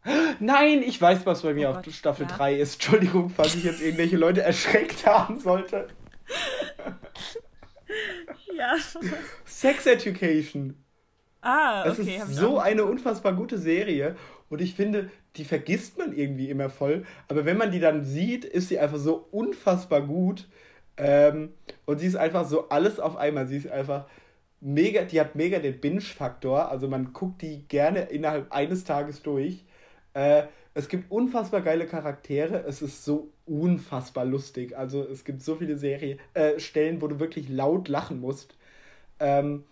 *gasps* Nein, ich weiß, was bei mir Oh auf Gott, Staffel ja. 3 ist. *laughs* Entschuldigung, falls ich jetzt irgendwelche Leute erschreckt haben sollte. Ja. Sex Education. Ah, Das okay. hab ist so eine unfassbar gute Serie. Und ich finde, die vergisst man irgendwie immer voll. Aber wenn man die dann sieht, ist sie einfach so unfassbar gut. Ähm, und sie ist einfach so alles auf einmal. Sie ist einfach mega, die hat mega den Binge-Faktor. Also man guckt die gerne innerhalb eines Tages durch. Äh, es gibt unfassbar geile Charaktere. Es ist so unfassbar lustig. Also es gibt so viele Serien, äh, Stellen, wo du wirklich laut lachen musst. Ähm,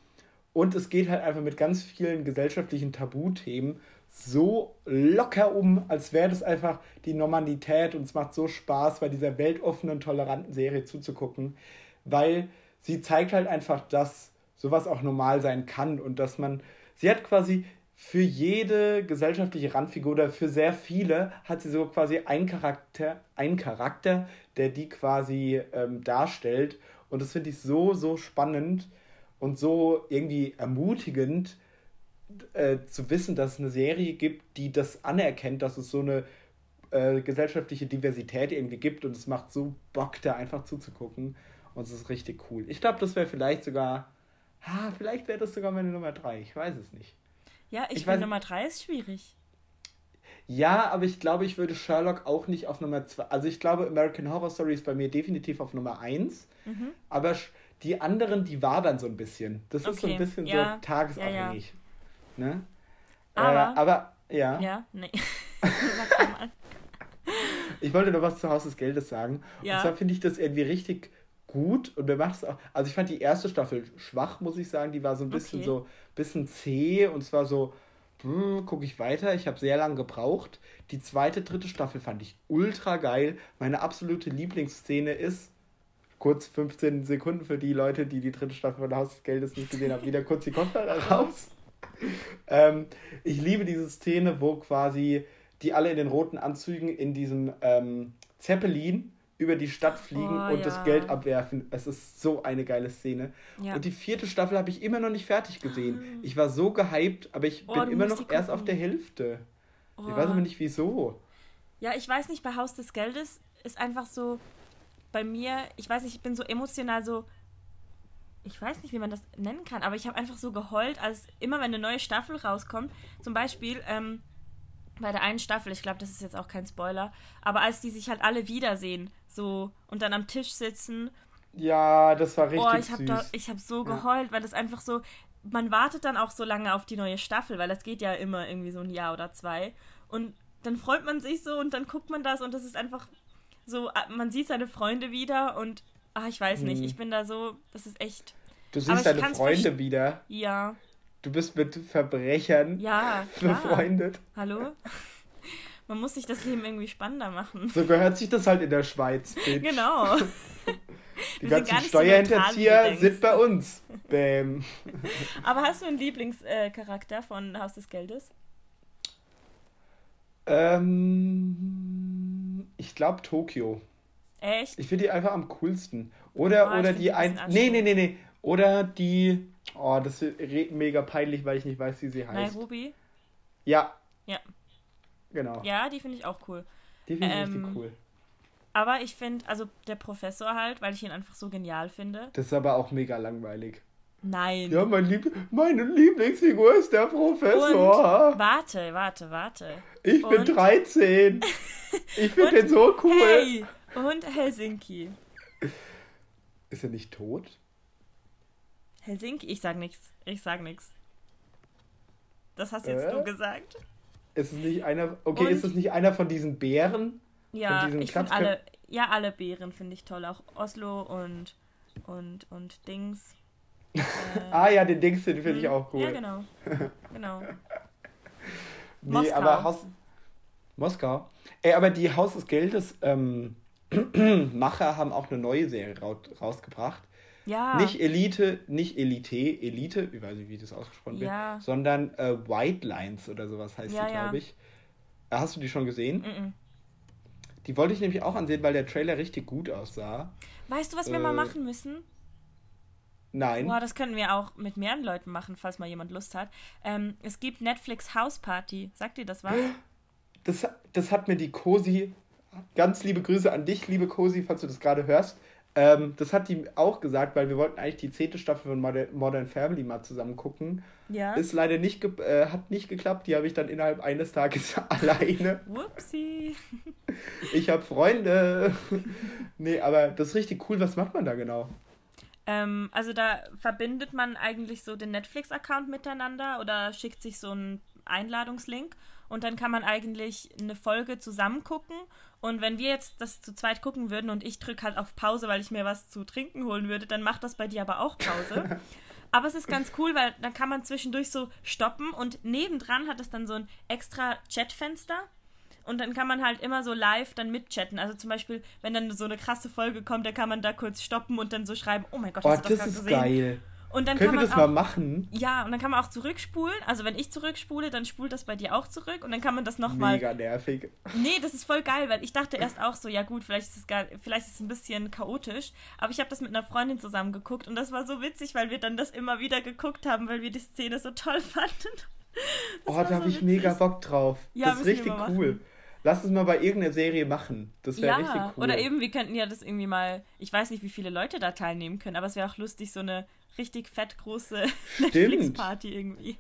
und es geht halt einfach mit ganz vielen gesellschaftlichen Tabuthemen so locker um, als wäre das einfach die Normalität. Und es macht so Spaß, bei dieser weltoffenen, toleranten Serie zuzugucken, weil sie zeigt halt einfach, dass sowas auch normal sein kann und dass man, sie hat quasi für jede gesellschaftliche Randfigur oder für sehr viele hat sie so quasi einen Charakter, einen Charakter, der die quasi ähm, darstellt. Und das finde ich so, so spannend und so irgendwie ermutigend äh, zu wissen, dass es eine Serie gibt, die das anerkennt, dass es so eine äh, gesellschaftliche Diversität irgendwie gibt und es macht so Bock, da einfach zuzugucken und es ist richtig cool. Ich glaube, das wäre vielleicht sogar, ah, vielleicht wäre das sogar meine Nummer drei. ich weiß es nicht. Ja, ich, Ich finde Nummer drei ist schwierig. Ja, aber ich glaube, ich würde Sherlock auch nicht auf Nummer zwei. Also ich glaube, American Horror Story ist bei mir definitiv auf Nummer eins. Mhm. Aber die anderen, die wabern so ein bisschen. Das ist so ein Okay, bisschen ja, so tagesabhängig. Ne? Aber- äh, aber ja, Ja, nee. *laughs* Ich wollte noch was zu Haus des Geldes sagen. Ja. Und zwar finde ich das irgendwie richtig gut und mir macht es auch. Also ich fand die erste Staffel schwach, muss ich sagen. Die war so ein bisschen Okay. so bisschen zäh und zwar so, gucke ich weiter. Ich habe sehr lange gebraucht. Die zweite, dritte Staffel fand ich ultra geil. Meine absolute Lieblingsszene ist, kurz 15 Sekunden für die Leute, die die dritte Staffel von Haus des Geldes nicht gesehen haben, wieder kurz die Kopfhörer *laughs* raus. ähm, ich liebe diese Szene, wo quasi die alle in den roten Anzügen in diesem ähm, Zeppelin über die Stadt fliegen Oh, und das ja. Geld abwerfen. Es ist so eine geile Szene. Ja. Und die vierte Staffel habe ich immer noch nicht fertig gesehen. Ich war so gehypt, aber ich Oh, bin immer noch erst auf der Hälfte. Oh. Ich weiß aber nicht wieso. Ja, ich weiß nicht, bei Haus des Geldes ist einfach so, bei mir, ich weiß nicht, ich bin so emotional so, ich weiß nicht, wie man das nennen kann, aber ich habe einfach so geheult, als immer, wenn eine neue Staffel rauskommt, zum Beispiel ähm, bei der einen Staffel, ich glaube, das ist jetzt auch kein Spoiler, aber als die sich halt alle wiedersehen, so, und dann am Tisch sitzen Ja, das war richtig oh, ich habe hab so Ja. geheult, weil das einfach so, man wartet dann auch so lange auf die neue Staffel, weil das geht ja immer irgendwie so ein Jahr oder zwei. Und dann freut man sich so und dann guckt man das und das ist einfach so, ah, man sieht seine Freunde wieder und, ah, ich weiß nicht, Hm. ich bin da so, das ist echt, du siehst deine Freunde wieder. ja. Du bist mit Verbrechern ja, befreundet. Hallo? *laughs* Man muss sich das Leben irgendwie spannender machen. So gehört sich das halt in der Schweiz. Bitch. Genau. *laughs* Die ganzen Steuerhinterzieher so sind bei uns. *laughs* Bäm. Aber hast du einen Lieblingscharakter von Haus des Geldes? Ähm, ich glaube Tokio. Echt? Ich finde die einfach am coolsten. Oder, oh, oder die ein. Nee, nee, nee, nee. Oder die. Oh, das ist mega peinlich, weil ich nicht weiß, wie sie heißt. Nairobi? Ja. Ja. Genau. Ja, die finde ich auch cool. Die finde ich ähm, richtig cool. Aber ich finde, also der Professor halt, weil ich ihn einfach so genial finde. Das ist aber auch mega langweilig. Nein. Ja, mein Lieb meine Lieblingsfigur ist der Professor. Und, warte, warte, warte. Ich und, bin 13. *laughs* Ich finde den so cool. Hey, und Helsinki. Ist er nicht tot? Helsinki? Ich sag nichts. Ich sag nichts. Das hast jetzt äh? du gesagt. Ist es nicht einer. Okay, und, ist es nicht einer von diesen Bären? Ja, ich finde alle. Ja, alle Bären finde ich toll. Auch Oslo und und und Dings. *laughs* Äh, ah ja, den Dings, den finde ich hm, auch cool. Ja, genau. Genau. *laughs* nee, Moskau. aber Haus. Moskau. Ey, aber die Haus des Geldes ähm, *clears throat* Macher haben auch eine neue Serie rausgebracht. Ja. Nicht Elite, nicht Elite, Elite, ich weiß nicht, wie das ausgesprochen ja. wird, sondern äh, White Lines oder sowas heißt ja, die, glaube ich. Äh, hast du die schon gesehen? Mm Die wollte ich nämlich auch ansehen, weil der Trailer richtig gut aussah. Weißt du, was wir äh, mal machen müssen? Nein. Boah, das könnten wir auch mit mehreren Leuten machen, falls mal jemand Lust hat. Ähm, es gibt Netflix House Party. Sagt dir das was? Das, das hat mir die Cosi ganz liebe Grüße an dich, liebe Cosi, falls du das gerade hörst. Ähm, das hat die auch gesagt, weil wir wollten eigentlich die zehnte Staffel von Modern Family mal zusammen gucken. Ja. Ist leider nicht, äh, hat nicht geklappt. Die habe ich dann innerhalb eines Tages *laughs* alleine. Whoopsie. Ich habe Freunde. *laughs* nee, aber das ist richtig cool. Was macht man da genau? Ähm, also da verbindet man eigentlich so den Netflix-Account miteinander oder schickt sich so einen Einladungslink und dann kann man eigentlich eine Folge zusammen gucken. Und wenn wir jetzt das zu zweit gucken würden und ich drücke halt auf Pause, weil ich mir was zu trinken holen würde, dann macht das bei dir aber auch Pause. *laughs* aber es ist ganz cool, weil dann kann man zwischendurch so stoppen und nebendran hat es dann so ein extra Chatfenster. Und dann kann man halt immer so live dann mitchatten. Also zum Beispiel, wenn dann so eine krasse Folge kommt, dann kann man da kurz stoppen und dann so schreiben, oh mein Gott, hast oh, du das, das ist gesehen? geil. Und dann Können kann man wir das auch, mal machen? Ja, und dann kann man auch zurückspulen. Also wenn ich zurückspule, dann spult das bei dir auch zurück und dann kann man das nochmal. Mega nervig. Nee, das ist voll geil, weil ich dachte erst auch so, ja gut, vielleicht ist es gar, vielleicht ist es ein bisschen chaotisch. Aber ich habe das mit einer Freundin zusammen geguckt und das war so witzig, weil wir dann das immer wieder geguckt haben, weil wir die Szene so toll *laughs* fanden. Das oh, da habe ich mega Bock drauf. Ja, das ist richtig cool. Lass es mal bei irgendeiner Serie machen. Das wäre ja, richtig cool. Oder eben, wir könnten ja das irgendwie mal, ich weiß nicht, wie viele Leute da teilnehmen können, aber es wäre auch lustig, so eine richtig fett große *laughs* Netflix-Party irgendwie.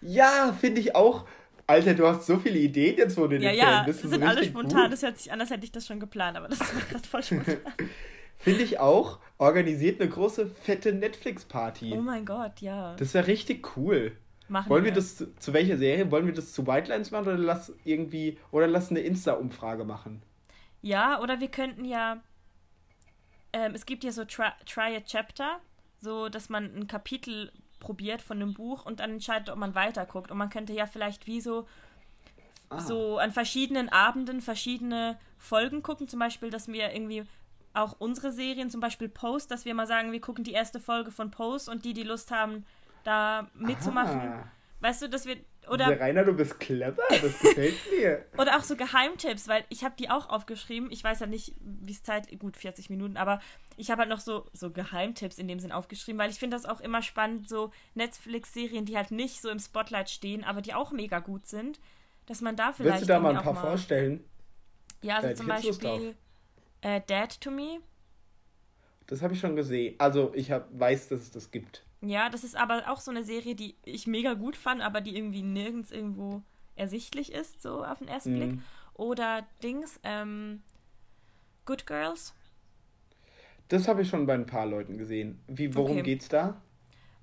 Ja, finde ich auch. Alter, du hast so viele Ideen jetzt, wo du ja, ja, bist. Ja, sind alle spontan. Gut. Das hört sich an, als hätte ich das schon geplant, aber das war gerade voll spontan. *laughs* Finde ich auch. Organisiert eine große, fette Netflix-Party. Oh mein Gott, ja. Das wäre richtig cool. Machen Wollen wir, wir das zu, zu welcher Serie? Wollen wir das zu White Lines machen oder lass irgendwie oder lass eine Insta-Umfrage machen? Ja, oder wir könnten ja. Ähm, es gibt ja so Try, try a Chapter so dass man ein Kapitel probiert von einem Buch und dann entscheidet, ob man weiterguckt. Und man könnte ja vielleicht wie so, ah. so an verschiedenen Abenden verschiedene Folgen gucken. Zum Beispiel, dass wir irgendwie auch unsere Serien, zum Beispiel Post, dass wir mal sagen, wir gucken die erste Folge von Post und die, die Lust haben, da mitzumachen. Ah. Weißt du, dass wir oder Der Rainer, du bist clever, das gefällt *laughs* mir. Oder auch so Geheimtipps, weil ich habe die auch aufgeschrieben. Ich weiß ja nicht, wie es Zeit, gut 40 Minuten, aber ich habe halt noch so, so Geheimtipps in dem Sinn aufgeschrieben, weil ich finde das auch immer spannend, so Netflix-Serien, die halt nicht so im Spotlight stehen, aber die auch mega gut sind, dass man da vielleicht. Willst du da mal ein paar mal... vorstellen? Ja, also zum Beispiel äh, Dad to Me. Das habe ich schon gesehen. Also ich hab, weiß, dass es das gibt. Ja, das ist aber auch so eine Serie, die ich mega gut fand, aber die irgendwie nirgends irgendwo ersichtlich ist, so auf den ersten mhm. Blick. Oder Dings, ähm, Good Girls. Das habe ich schon bei ein paar Leuten gesehen. Wie, worum okay. geht's da?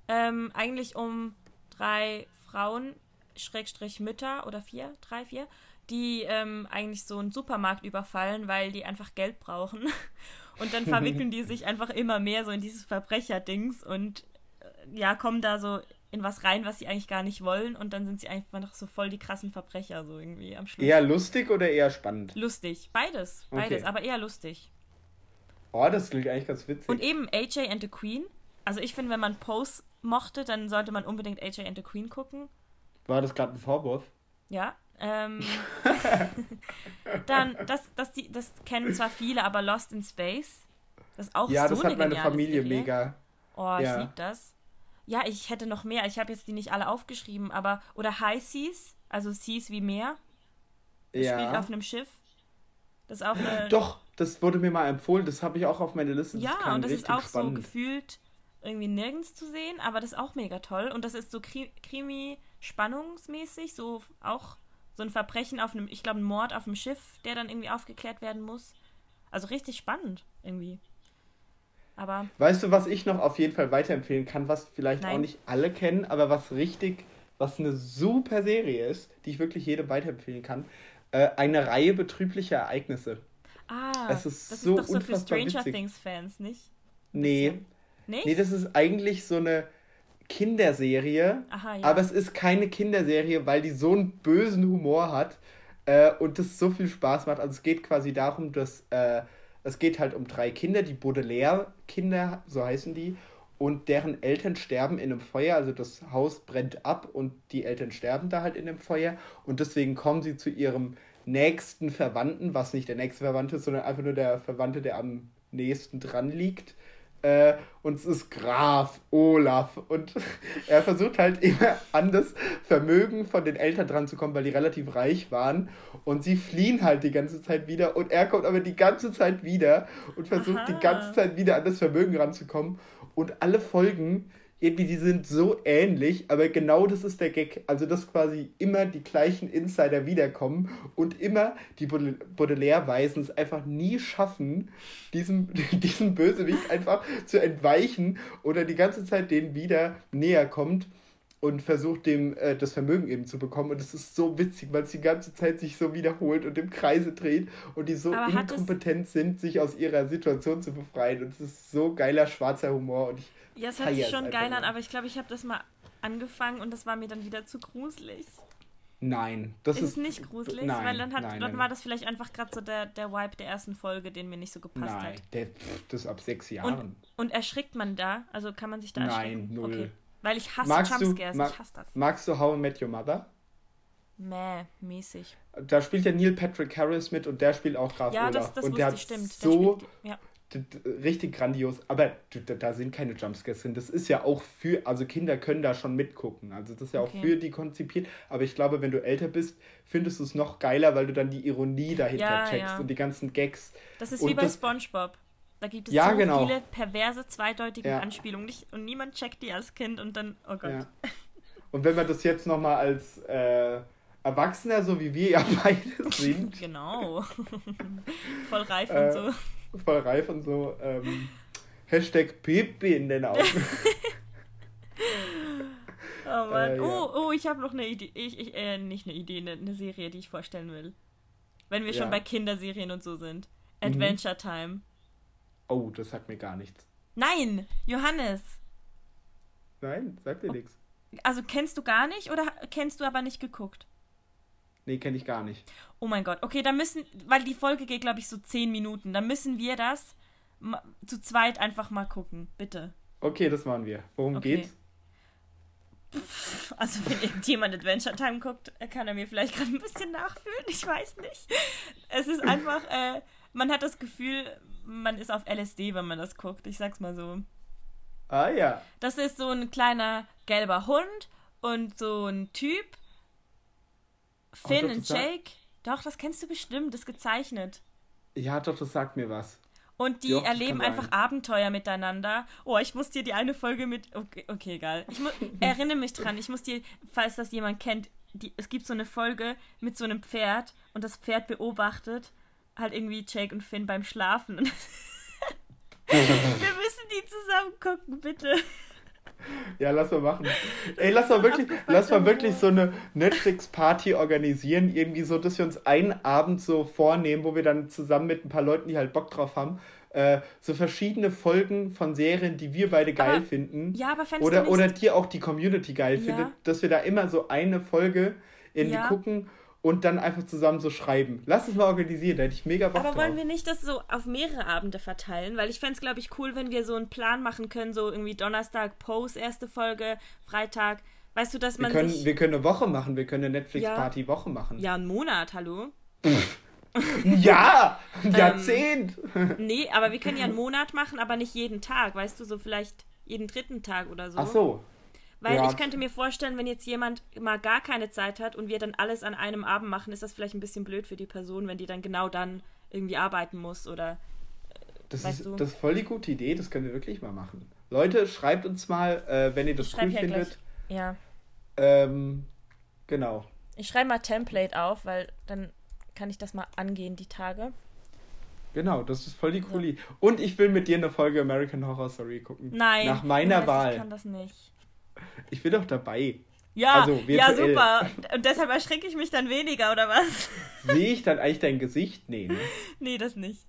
Ähm, eigentlich um drei Frauen, Schrägstrich Mütter oder vier, drei, vier, die ähm, eigentlich so einen Supermarkt überfallen, weil die einfach Geld brauchen. *laughs* Und dann verwickeln die *laughs* sich einfach immer mehr so in dieses Verbrecher-Dings und ja, kommen da so in was rein, was sie eigentlich gar nicht wollen und dann sind sie einfach noch so voll die krassen Verbrecher, so irgendwie am Schluss. Eher lustig oder eher spannend? Lustig, beides, beides, okay. aber eher lustig. Oh, das klingt eigentlich ganz witzig. Und eben AJ and the Queen. Also ich finde, wenn man Pose mochte, dann sollte man unbedingt AJ and the Queen gucken. War das gerade ein Vorwurf? Ja. Ähm, *laughs* *laughs* dann, das, das, das, das kennen zwar viele, aber Lost in Space. Das ist auch ja, so das hat meine Familie Serie. mega. Oh, ich ja. liebe das. Ja, ich hätte noch mehr. Ich habe jetzt die nicht alle aufgeschrieben, aber. Oder High Seas, also Seas wie Meer. Das ja. spielt auf einem Schiff. Das ist auch eine. Doch, das wurde mir mal empfohlen. Das habe ich auch auf meine Liste. Das ja, und das ist auch spannend. so gefühlt irgendwie nirgends zu sehen, aber das ist auch mega toll. Und das ist so Krimi-spannungsmäßig, so auch so ein Verbrechen auf einem, ich glaube, ein Mord auf einem Schiff, der dann irgendwie aufgeklärt werden muss. Also richtig spannend irgendwie. Aber. Weißt du, was ich noch auf jeden Fall weiterempfehlen kann, was vielleicht Nein. auch nicht alle kennen, aber was richtig, was eine super Serie ist, die ich wirklich jedem weiterempfehlen kann? Äh, eine Reihe betrüblicher Ereignisse. Ah, es ist das so ist doch so für Stranger Things-Fans, nicht? Nee. Nicht? Nee, das ist eigentlich so eine Kinderserie, Aha, ja. aber es ist keine Kinderserie, weil die so einen bösen Humor hat äh, und das so viel Spaß macht. Also es geht quasi darum, dass äh, es geht halt um drei Kinder, die Baudelaire-Kinder, so heißen die, und deren Eltern sterben in einem Feuer, also das Haus brennt ab und die Eltern sterben da halt in dem Feuer und deswegen kommen sie zu ihrem nächsten Verwandten, was nicht der nächste Verwandte ist, sondern einfach nur der Verwandte, der am nächsten dran liegt. Äh, und es ist Graf Olaf. Und *laughs* er versucht halt immer an das Vermögen von den Eltern dran zu kommen, weil die relativ reich waren. Und sie fliehen halt die ganze Zeit wieder. Und er kommt aber die ganze Zeit wieder und versucht Aha. die ganze Zeit wieder an das Vermögen ranzukommen. Und alle Folgen irgendwie, die sind so ähnlich, aber genau das ist der Gag. Also, dass quasi immer die gleichen Insider wiederkommen und immer die Baudelaire-Weisen es einfach nie schaffen, diesem, *laughs* diesem Bösewicht einfach zu entweichen oder die ganze Zeit denen wieder näher kommt und versucht, dem äh, das Vermögen eben zu bekommen. Und es ist so witzig, weil es die ganze Zeit sich so wiederholt und im Kreise dreht und die so inkompetent sind, sich aus ihrer Situation zu befreien. Und es ist so geiler schwarzer Humor und ich ja, es hört sich schon geil an, aber ich glaube, ich habe das mal angefangen und das war mir dann wieder zu gruselig. Nein, das ist, ist nicht gruselig, nein, weil dann, hat, nein, dann nein. war das vielleicht einfach gerade so der, der Vibe der ersten Folge, den mir nicht so gepasst nein, hat. Nein, das ist ab sechs Jahren. Und, und, erschrickt man da? Also kann man sich da erschrecken? Nein, null. Okay. Weil ich hasse magst Jumpscares, du, ich hasse das. Magst du How I Met Your Mother? Mäh, mäßig. Da spielt ja Neil Patrick Harris mit und der spielt auch Graf Ja, das, das und der hat stimmt. so spielt, ja richtig grandios, aber da sind keine Jumpscares drin. Das ist ja auch für, also Kinder können da schon mitgucken. Also das ist ja okay. auch für die konzipiert. Aber ich glaube, wenn du älter bist, findest du es noch geiler, weil du dann die Ironie dahinter ja, checkst ja. und die ganzen Gags. Das ist und wie bei SpongeBob. Da gibt es ja, so genau. viele perverse, zweideutige ja. Anspielungen und niemand checkt die als Kind und dann, oh Gott. Und wenn man das jetzt nochmal als äh, Erwachsener, so wie wir ja *laughs* beide *laughs* sind. genau. *laughs* Voll reif äh, und so voll reif und so. Ähm, Hashtag Pipi in den Augen. *laughs* oh Mann. Äh, ja. Oh, oh, ich habe noch eine Idee. Ich, ich, äh, nicht eine Idee, eine, eine, Serie, die ich vorstellen will. Wenn wir ja. schon bei Kinderserien und so sind. Adventure mhm. Time. Oh, das sagt mir gar nichts. Nein, Johannes. Nein, sagt dir oh. nichts. Also kennst du gar nicht oder kennst du aber nicht geguckt? Nee, kenne ich gar nicht. Oh mein Gott. Okay, dann müssen, weil die Folge geht, glaube ich, so zehn Minuten. Dann müssen wir das zu zweit einfach mal gucken. Bitte. Okay, das machen wir. Worum okay. geht's? Also, wenn irgendjemand Adventure Time guckt, kann er mir vielleicht gerade ein bisschen nachfühlen. Ich weiß nicht. Es ist einfach, äh, man hat das Gefühl, man ist auf LSD, wenn man das guckt. Ich sag's mal so. Ah ja. Das ist so ein kleiner gelber Hund und so ein Typ, Finn oh, und Jake? Doch, das kennst du bestimmt, das ist gezeichnet. Ja, doch, das sagt mir was. Und die doch, erleben einfach sein. Abenteuer miteinander. Oh, ich muss dir die eine Folge mit. Okay, okay egal. Ich *laughs* erinnere mich dran. Ich muss dir, falls das jemand kennt, die, es gibt so eine Folge mit so einem Pferd und das Pferd beobachtet halt irgendwie Jake und Finn beim Schlafen. *laughs* Wir müssen die zusammen gucken, bitte. *laughs* Ja, lass mal machen. Ey, lass mal wirklich, lass mal wirklich so eine Netflix-Party organisieren. Irgendwie so, dass wir uns einen Abend so vornehmen, wo wir dann zusammen mit ein paar Leuten, die halt Bock drauf haben, äh, so verschiedene Folgen von Serien, die wir beide geil Aber- finden. Ja, aber fändest Oder, du nicht, oder die auch die Community geil Ja. findet, dass wir da immer so eine Folge irgendwie Ja. gucken und dann einfach zusammen so schreiben. Lass es mal organisieren, da hätte ich mega Bock Aber drauf. wollen wir nicht das so auf mehrere Abende verteilen? Weil ich fände es, glaube ich, cool, wenn wir so einen Plan machen können, so irgendwie Donnerstag Pose, erste Folge, Freitag. Weißt du, dass wir, man können, sich... wir können eine Woche machen, wir können eine Netflix-Party-Woche machen. Ja, einen Monat, hallo? *laughs* Ja! *laughs* Ähm, Ein Jahrzehnt! *laughs* Nee, aber wir können ja einen Monat machen, aber nicht jeden Tag, weißt du, so vielleicht jeden dritten Tag oder so. Ach so. Weil ja. ich könnte mir vorstellen, wenn jetzt jemand mal gar keine Zeit hat und wir dann alles an einem Abend machen, ist das vielleicht ein bisschen blöd für die Person, wenn die dann genau dann irgendwie arbeiten muss oder Das weißt ist, du? das ist voll die gute Idee, das können wir wirklich mal machen. Leute, schreibt uns mal, äh, wenn ihr das cool ja findet. ja. Ähm, genau. Ich schreibe mal Template auf, weil dann kann ich das mal angehen, die Tage. Genau, das ist voll die coole Idee. Und ich will mit dir eine Folge American Horror Story gucken. Nein. Nach meiner Wahl. Ich kann das nicht. Ich bin doch dabei. Ja, Also, ja, super. Und deshalb erschrecke ich mich dann weniger, oder was? *laughs* Sehe ich dann eigentlich dein Gesicht? Nee, ne? nee, das nicht.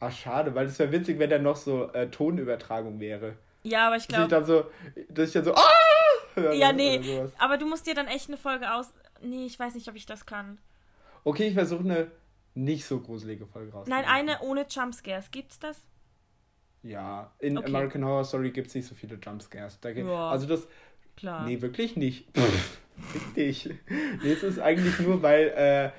Ach, schade, weil es wäre witzig, wenn da noch so äh, Tonübertragung wäre. Ja, aber ich Dass glaube. dann so, dass ich dann so, ah! Ja, nee. Aber du musst dir dann echt eine Folge aus. Nee, ich weiß nicht, ob ich das kann. Okay, ich versuche eine nicht so gruselige Folge raus. Nein, eine ohne Jumpscares. Gibt's das? Ja, in Okay. American Horror Story gibt es nicht so viele Jumpscares. Da gibt, Ja. Also das, Klar. nee, wirklich nicht. *laughs* Fick dich. Nee, es ist eigentlich nur, weil äh,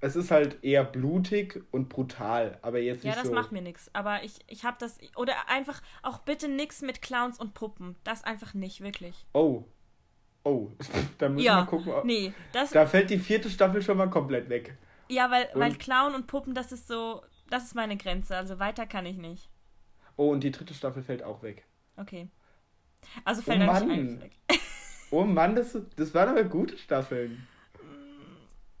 es ist halt eher blutig und brutal, aber jetzt ja, nicht das so. macht mir nichts. Aber ich, ich hab das. Oder einfach auch bitte nix mit Clowns und Puppen. Das einfach nicht, wirklich. Oh. Oh. *laughs* da müssen wir ja. mal gucken. ob- Nee, das. Da fällt die vierte Staffel schon mal komplett weg. ja, weil, weil Und- Clown und Puppen, das ist so. Das ist meine Grenze. Also weiter kann ich nicht. Oh, und die dritte Staffel fällt auch weg. Okay. Also fällt Oh da nicht weg. Oh Mann, das, das waren aber gute Staffeln.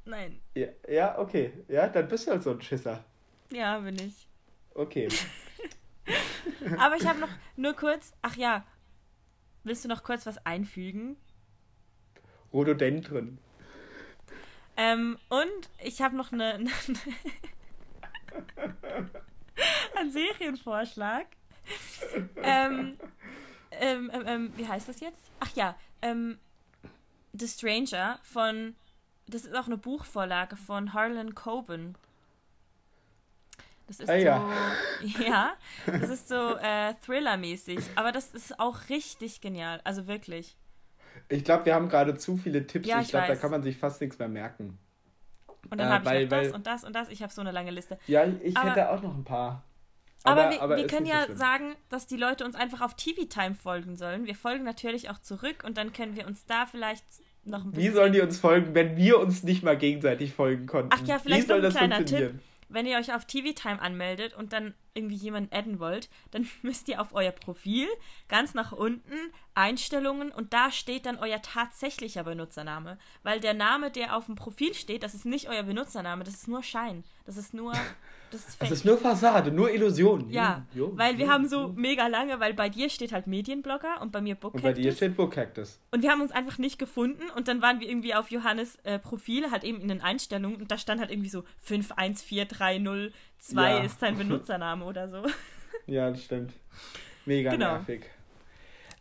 Nein. Ja, ja, okay. Ja, dann bist du halt so ein Schisser. Ja, bin ich. Okay. *laughs* Aber ich habe noch nur kurz. Ach ja. Willst du noch kurz was einfügen? Rhododendron. Ähm, und ich habe noch eine, *laughs* *laughs* *laughs* einen Serienvorschlag. Ähm, ähm, ähm, ähm, wie heißt das jetzt? Ach ja, ähm, The Stranger von, das ist auch eine Buchvorlage von Harlan Coben. Das ist Ah, so, ja. *laughs* ja, das ist so äh, Thriller-mäßig, aber das ist auch richtig genial, also wirklich. Ich glaube, wir haben gerade zu viele Tipps. Ja, ich ich glaube, da kann man sich fast nichts mehr merken. Und dann Äh, habe ich weil- noch das weil- und das und das. Ich habe so eine lange Liste. Ja, ich Aber- hätte auch noch ein paar. Aber, wir, wir ist können nicht so ja schlimm. sagen, dass die Leute uns einfach auf TV Time folgen sollen. Wir folgen natürlich auch zurück und dann können wir uns da vielleicht noch ein Wie bisschen. sollen die uns folgen, wenn wir uns nicht mal gegenseitig folgen konnten? Ach ja, Wie vielleicht soll noch ein das kleiner funktionieren? Wenn ihr euch auf TV Time anmeldet und dann irgendwie jemanden adden wollt, dann *laughs* müsst ihr auf euer Profil ganz nach unten Einstellungen und da steht dann euer tatsächlicher Benutzername. Weil der Name, der auf dem Profil steht, das ist nicht euer Benutzername, das ist nur Schein. Das ist nur. *laughs* Das ist Das fake. ist nur Fassade, nur Illusion. Ja, Jo, weil wir jo, haben so mega lange, weil bei dir steht halt Medienblogger und bei mir Book Und bei dir steht Book Cactus. Und wir haben uns einfach nicht gefunden und dann waren wir irgendwie auf Johannes äh, Profil, halt eben in den Einstellungen und da stand halt irgendwie so 514302 Ja. ist sein *laughs* Benutzername oder so. Ja, das stimmt. Mega Genau. nervig.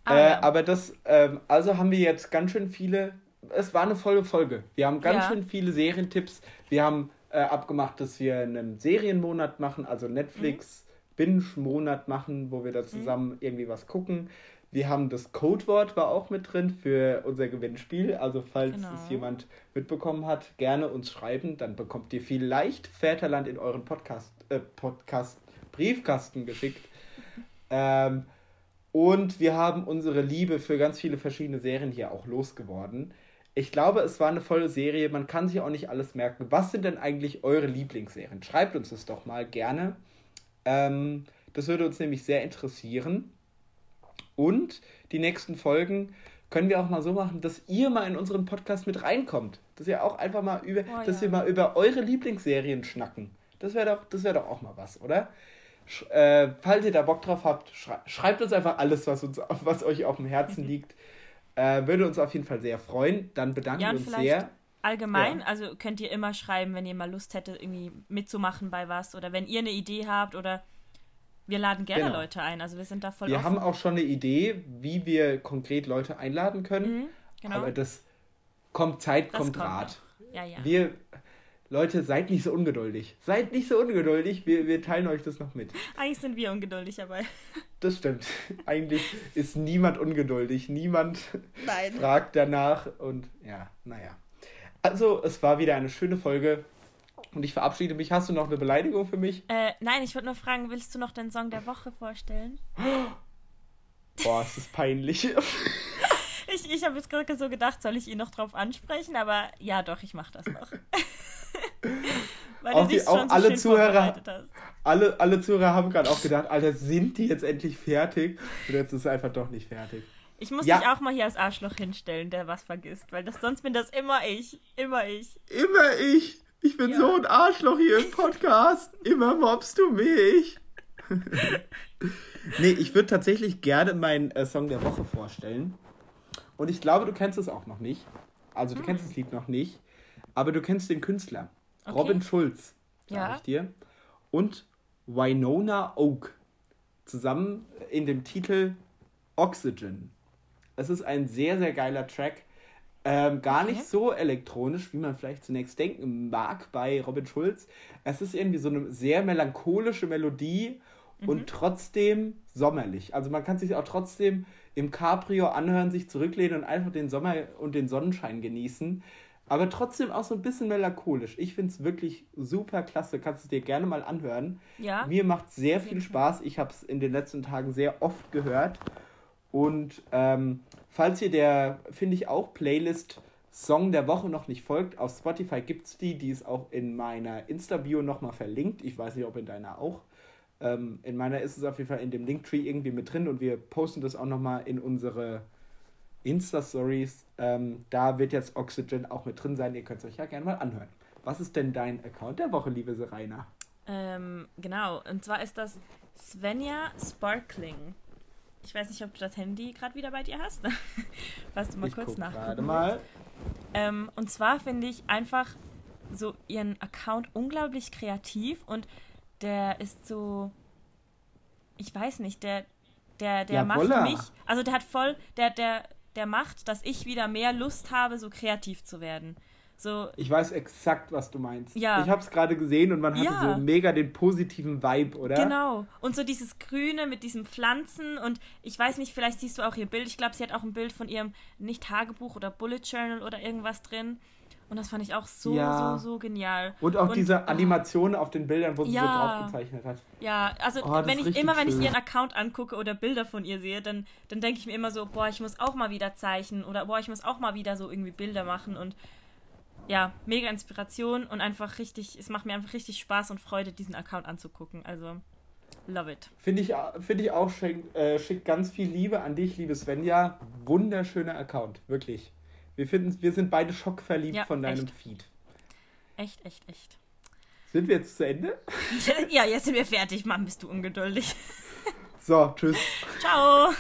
Ah, äh, ja. Aber das, ähm, also haben wir jetzt ganz schön viele. Es war eine volle Folge. Wir haben ganz Ja. schön viele Serientipps. Wir haben äh, abgemacht, dass wir einen Serienmonat machen, also Netflix Binge-Monat machen, wo wir Mhm. da zusammen irgendwie was gucken. Wir haben das Codewort war auch mit drin für unser Gewinnspiel. Also falls Genau. es jemand mitbekommen hat, gerne uns schreiben. Dann bekommt ihr vielleicht Väterland in euren Podcast, äh, Podcast Briefkasten geschickt. *laughs* Ähm, und wir haben unsere Liebe für ganz viele verschiedene Serien hier auch losgeworden. Ich glaube, es war eine volle Serie. Man kann sich auch nicht alles merken. Was sind denn eigentlich eure Lieblingsserien? Schreibt uns das doch mal gerne. Ähm, das würde uns nämlich sehr interessieren. Und die nächsten Folgen können wir auch mal so machen, dass ihr mal in unseren Podcast mit reinkommt. Dass ihr auch einfach mal über, Oh, dass ja. wir mal über eure Lieblingsserien schnacken. Das wäre doch, das wäre doch auch mal was, oder? Sch äh, falls ihr da Bock drauf habt, schrei schreibt uns einfach alles, was, uns, was euch auf dem Herzen *laughs* liegt. Äh, würde uns auf jeden Fall sehr freuen. Dann bedanken Ja, wir uns sehr. allgemein, Ja. also könnt ihr immer schreiben, wenn ihr mal Lust hättet, irgendwie mitzumachen bei was oder wenn ihr eine Idee habt oder Wir laden gerne genau. Leute ein, also wir sind da voll Wir offen. haben auch schon eine Idee, wie wir konkret Leute einladen können. Mhm, genau. Aber das kommt Zeit, das kommt Rat. Ja, ja. Wir, Leute, seid nicht so ungeduldig. Seid nicht so ungeduldig. Wir, wir teilen euch das noch mit. Eigentlich sind wir ungeduldig dabei. *laughs* Das stimmt. Eigentlich ist niemand ungeduldig. Niemand Nein. fragt danach. Und ja, naja. Also, es war wieder eine schöne Folge. Und ich verabschiede mich. Hast du noch eine Beleidigung für mich? Äh, nein, ich wollte nur fragen, willst du noch den Song der Woche vorstellen? *gasps* Boah, es ist peinlich. *laughs* ich ich habe jetzt gerade so gedacht, soll ich ihn noch drauf ansprechen? Aber ja, doch, ich mache das noch. *laughs* Weil auch, die, auch so alle Zuhörer, alle, alle Zuhörer haben gerade auch gedacht, Alter, sind die jetzt endlich fertig? Und jetzt ist es einfach doch nicht fertig. Ich muss ja. dich auch mal hier als Arschloch hinstellen, der was vergisst, weil das sonst bin das immer ich. Immer ich. Immer ich. Ich bin ja. so ein Arschloch hier im Podcast. Immer mobst du mich. *laughs* nee, ich würde tatsächlich gerne meinen äh, Song der Woche vorstellen. Und ich glaube, du kennst es auch noch nicht. Also, du hm. kennst das Lied noch nicht. Aber du kennst den Künstler. Okay. Robin Schulz, sag ja. ich dir. Und Winona Oak. Zusammen in dem Titel Oxygen. Es ist ein sehr, sehr geiler Track. Ähm, gar okay. nicht so elektronisch, wie man vielleicht zunächst denken mag bei Robin Schulz. Es ist irgendwie so eine sehr melancholische Melodie mhm. und trotzdem sommerlich. Also man kann sich auch trotzdem im Cabrio anhören, sich zurücklehnen und einfach den Sommer und den Sonnenschein genießen aber trotzdem auch so ein bisschen melancholisch. Ich finde es wirklich super klasse. Kannst du dir gerne mal anhören. Ja. Mir macht sehr viel Spaß. Ich habe es in den letzten Tagen sehr oft gehört. Und ähm, falls ihr der, finde ich auch, Playlist Song der Woche noch nicht folgt, auf Spotify gibt es die. Die ist auch in meiner Insta-Bio nochmal verlinkt. Ich weiß nicht, ob in deiner auch. Ähm, in meiner ist es auf jeden Fall in dem Linktree irgendwie mit drin und wir posten das auch nochmal in unsere Insta-Stories. Ähm, da wird jetzt Oxygen auch mit drin sein. Ihr könnt es euch ja gerne mal anhören. Was ist denn dein Account der Woche, liebe Serena? Ähm, genau, und zwar ist das Svenja Sparkling. Ich weiß nicht, ob du das Handy gerade wieder bei dir hast. *laughs* Lass du mal ich kurz nach. Gerade mal. Ähm, und zwar finde ich einfach so ihren Account unglaublich kreativ und der ist so, ich weiß nicht, der, der, der ja, macht voila. mich, also der hat voll, der, der der macht, dass ich wieder mehr Lust habe, so kreativ zu werden. So, ich weiß exakt, was du meinst. Ja. Ich habe es gerade gesehen und man hatte ja. so mega den positiven Vibe, oder? Genau. Und so dieses Grüne mit diesen Pflanzen und ich weiß nicht, vielleicht siehst du auch ihr Bild. Ich glaube, sie hat auch ein Bild von ihrem, nicht Tagebuch oder Bullet Journal oder irgendwas drin. Und das fand ich auch so, ja. so, so genial. Und auch und, diese Animationen oh, auf den Bildern, wo sie ja, so drauf gezeichnet hat. Ja, also oh, wenn ich immer, wenn ich ihren Account angucke oder Bilder von ihr sehe, dann, dann denke ich mir immer so, boah, ich muss auch mal wieder zeichnen oder boah, ich muss auch mal wieder so irgendwie Bilder machen und ja, mega Inspiration und einfach richtig, es macht mir einfach richtig Spaß und Freude, diesen Account anzugucken. Also, love it. Finde ich, find ich auch, schick, äh, schick ganz viel Liebe an dich, liebe Svenja. Wunderschöner Account, wirklich. Wir, finden, wir sind beide schockverliebt ja, von deinem echt. Feed. Echt, echt, echt. Sind wir jetzt zu Ende? *laughs* ja, jetzt sind wir fertig. Mann, bist du ungeduldig. so, tschüss. Ciao.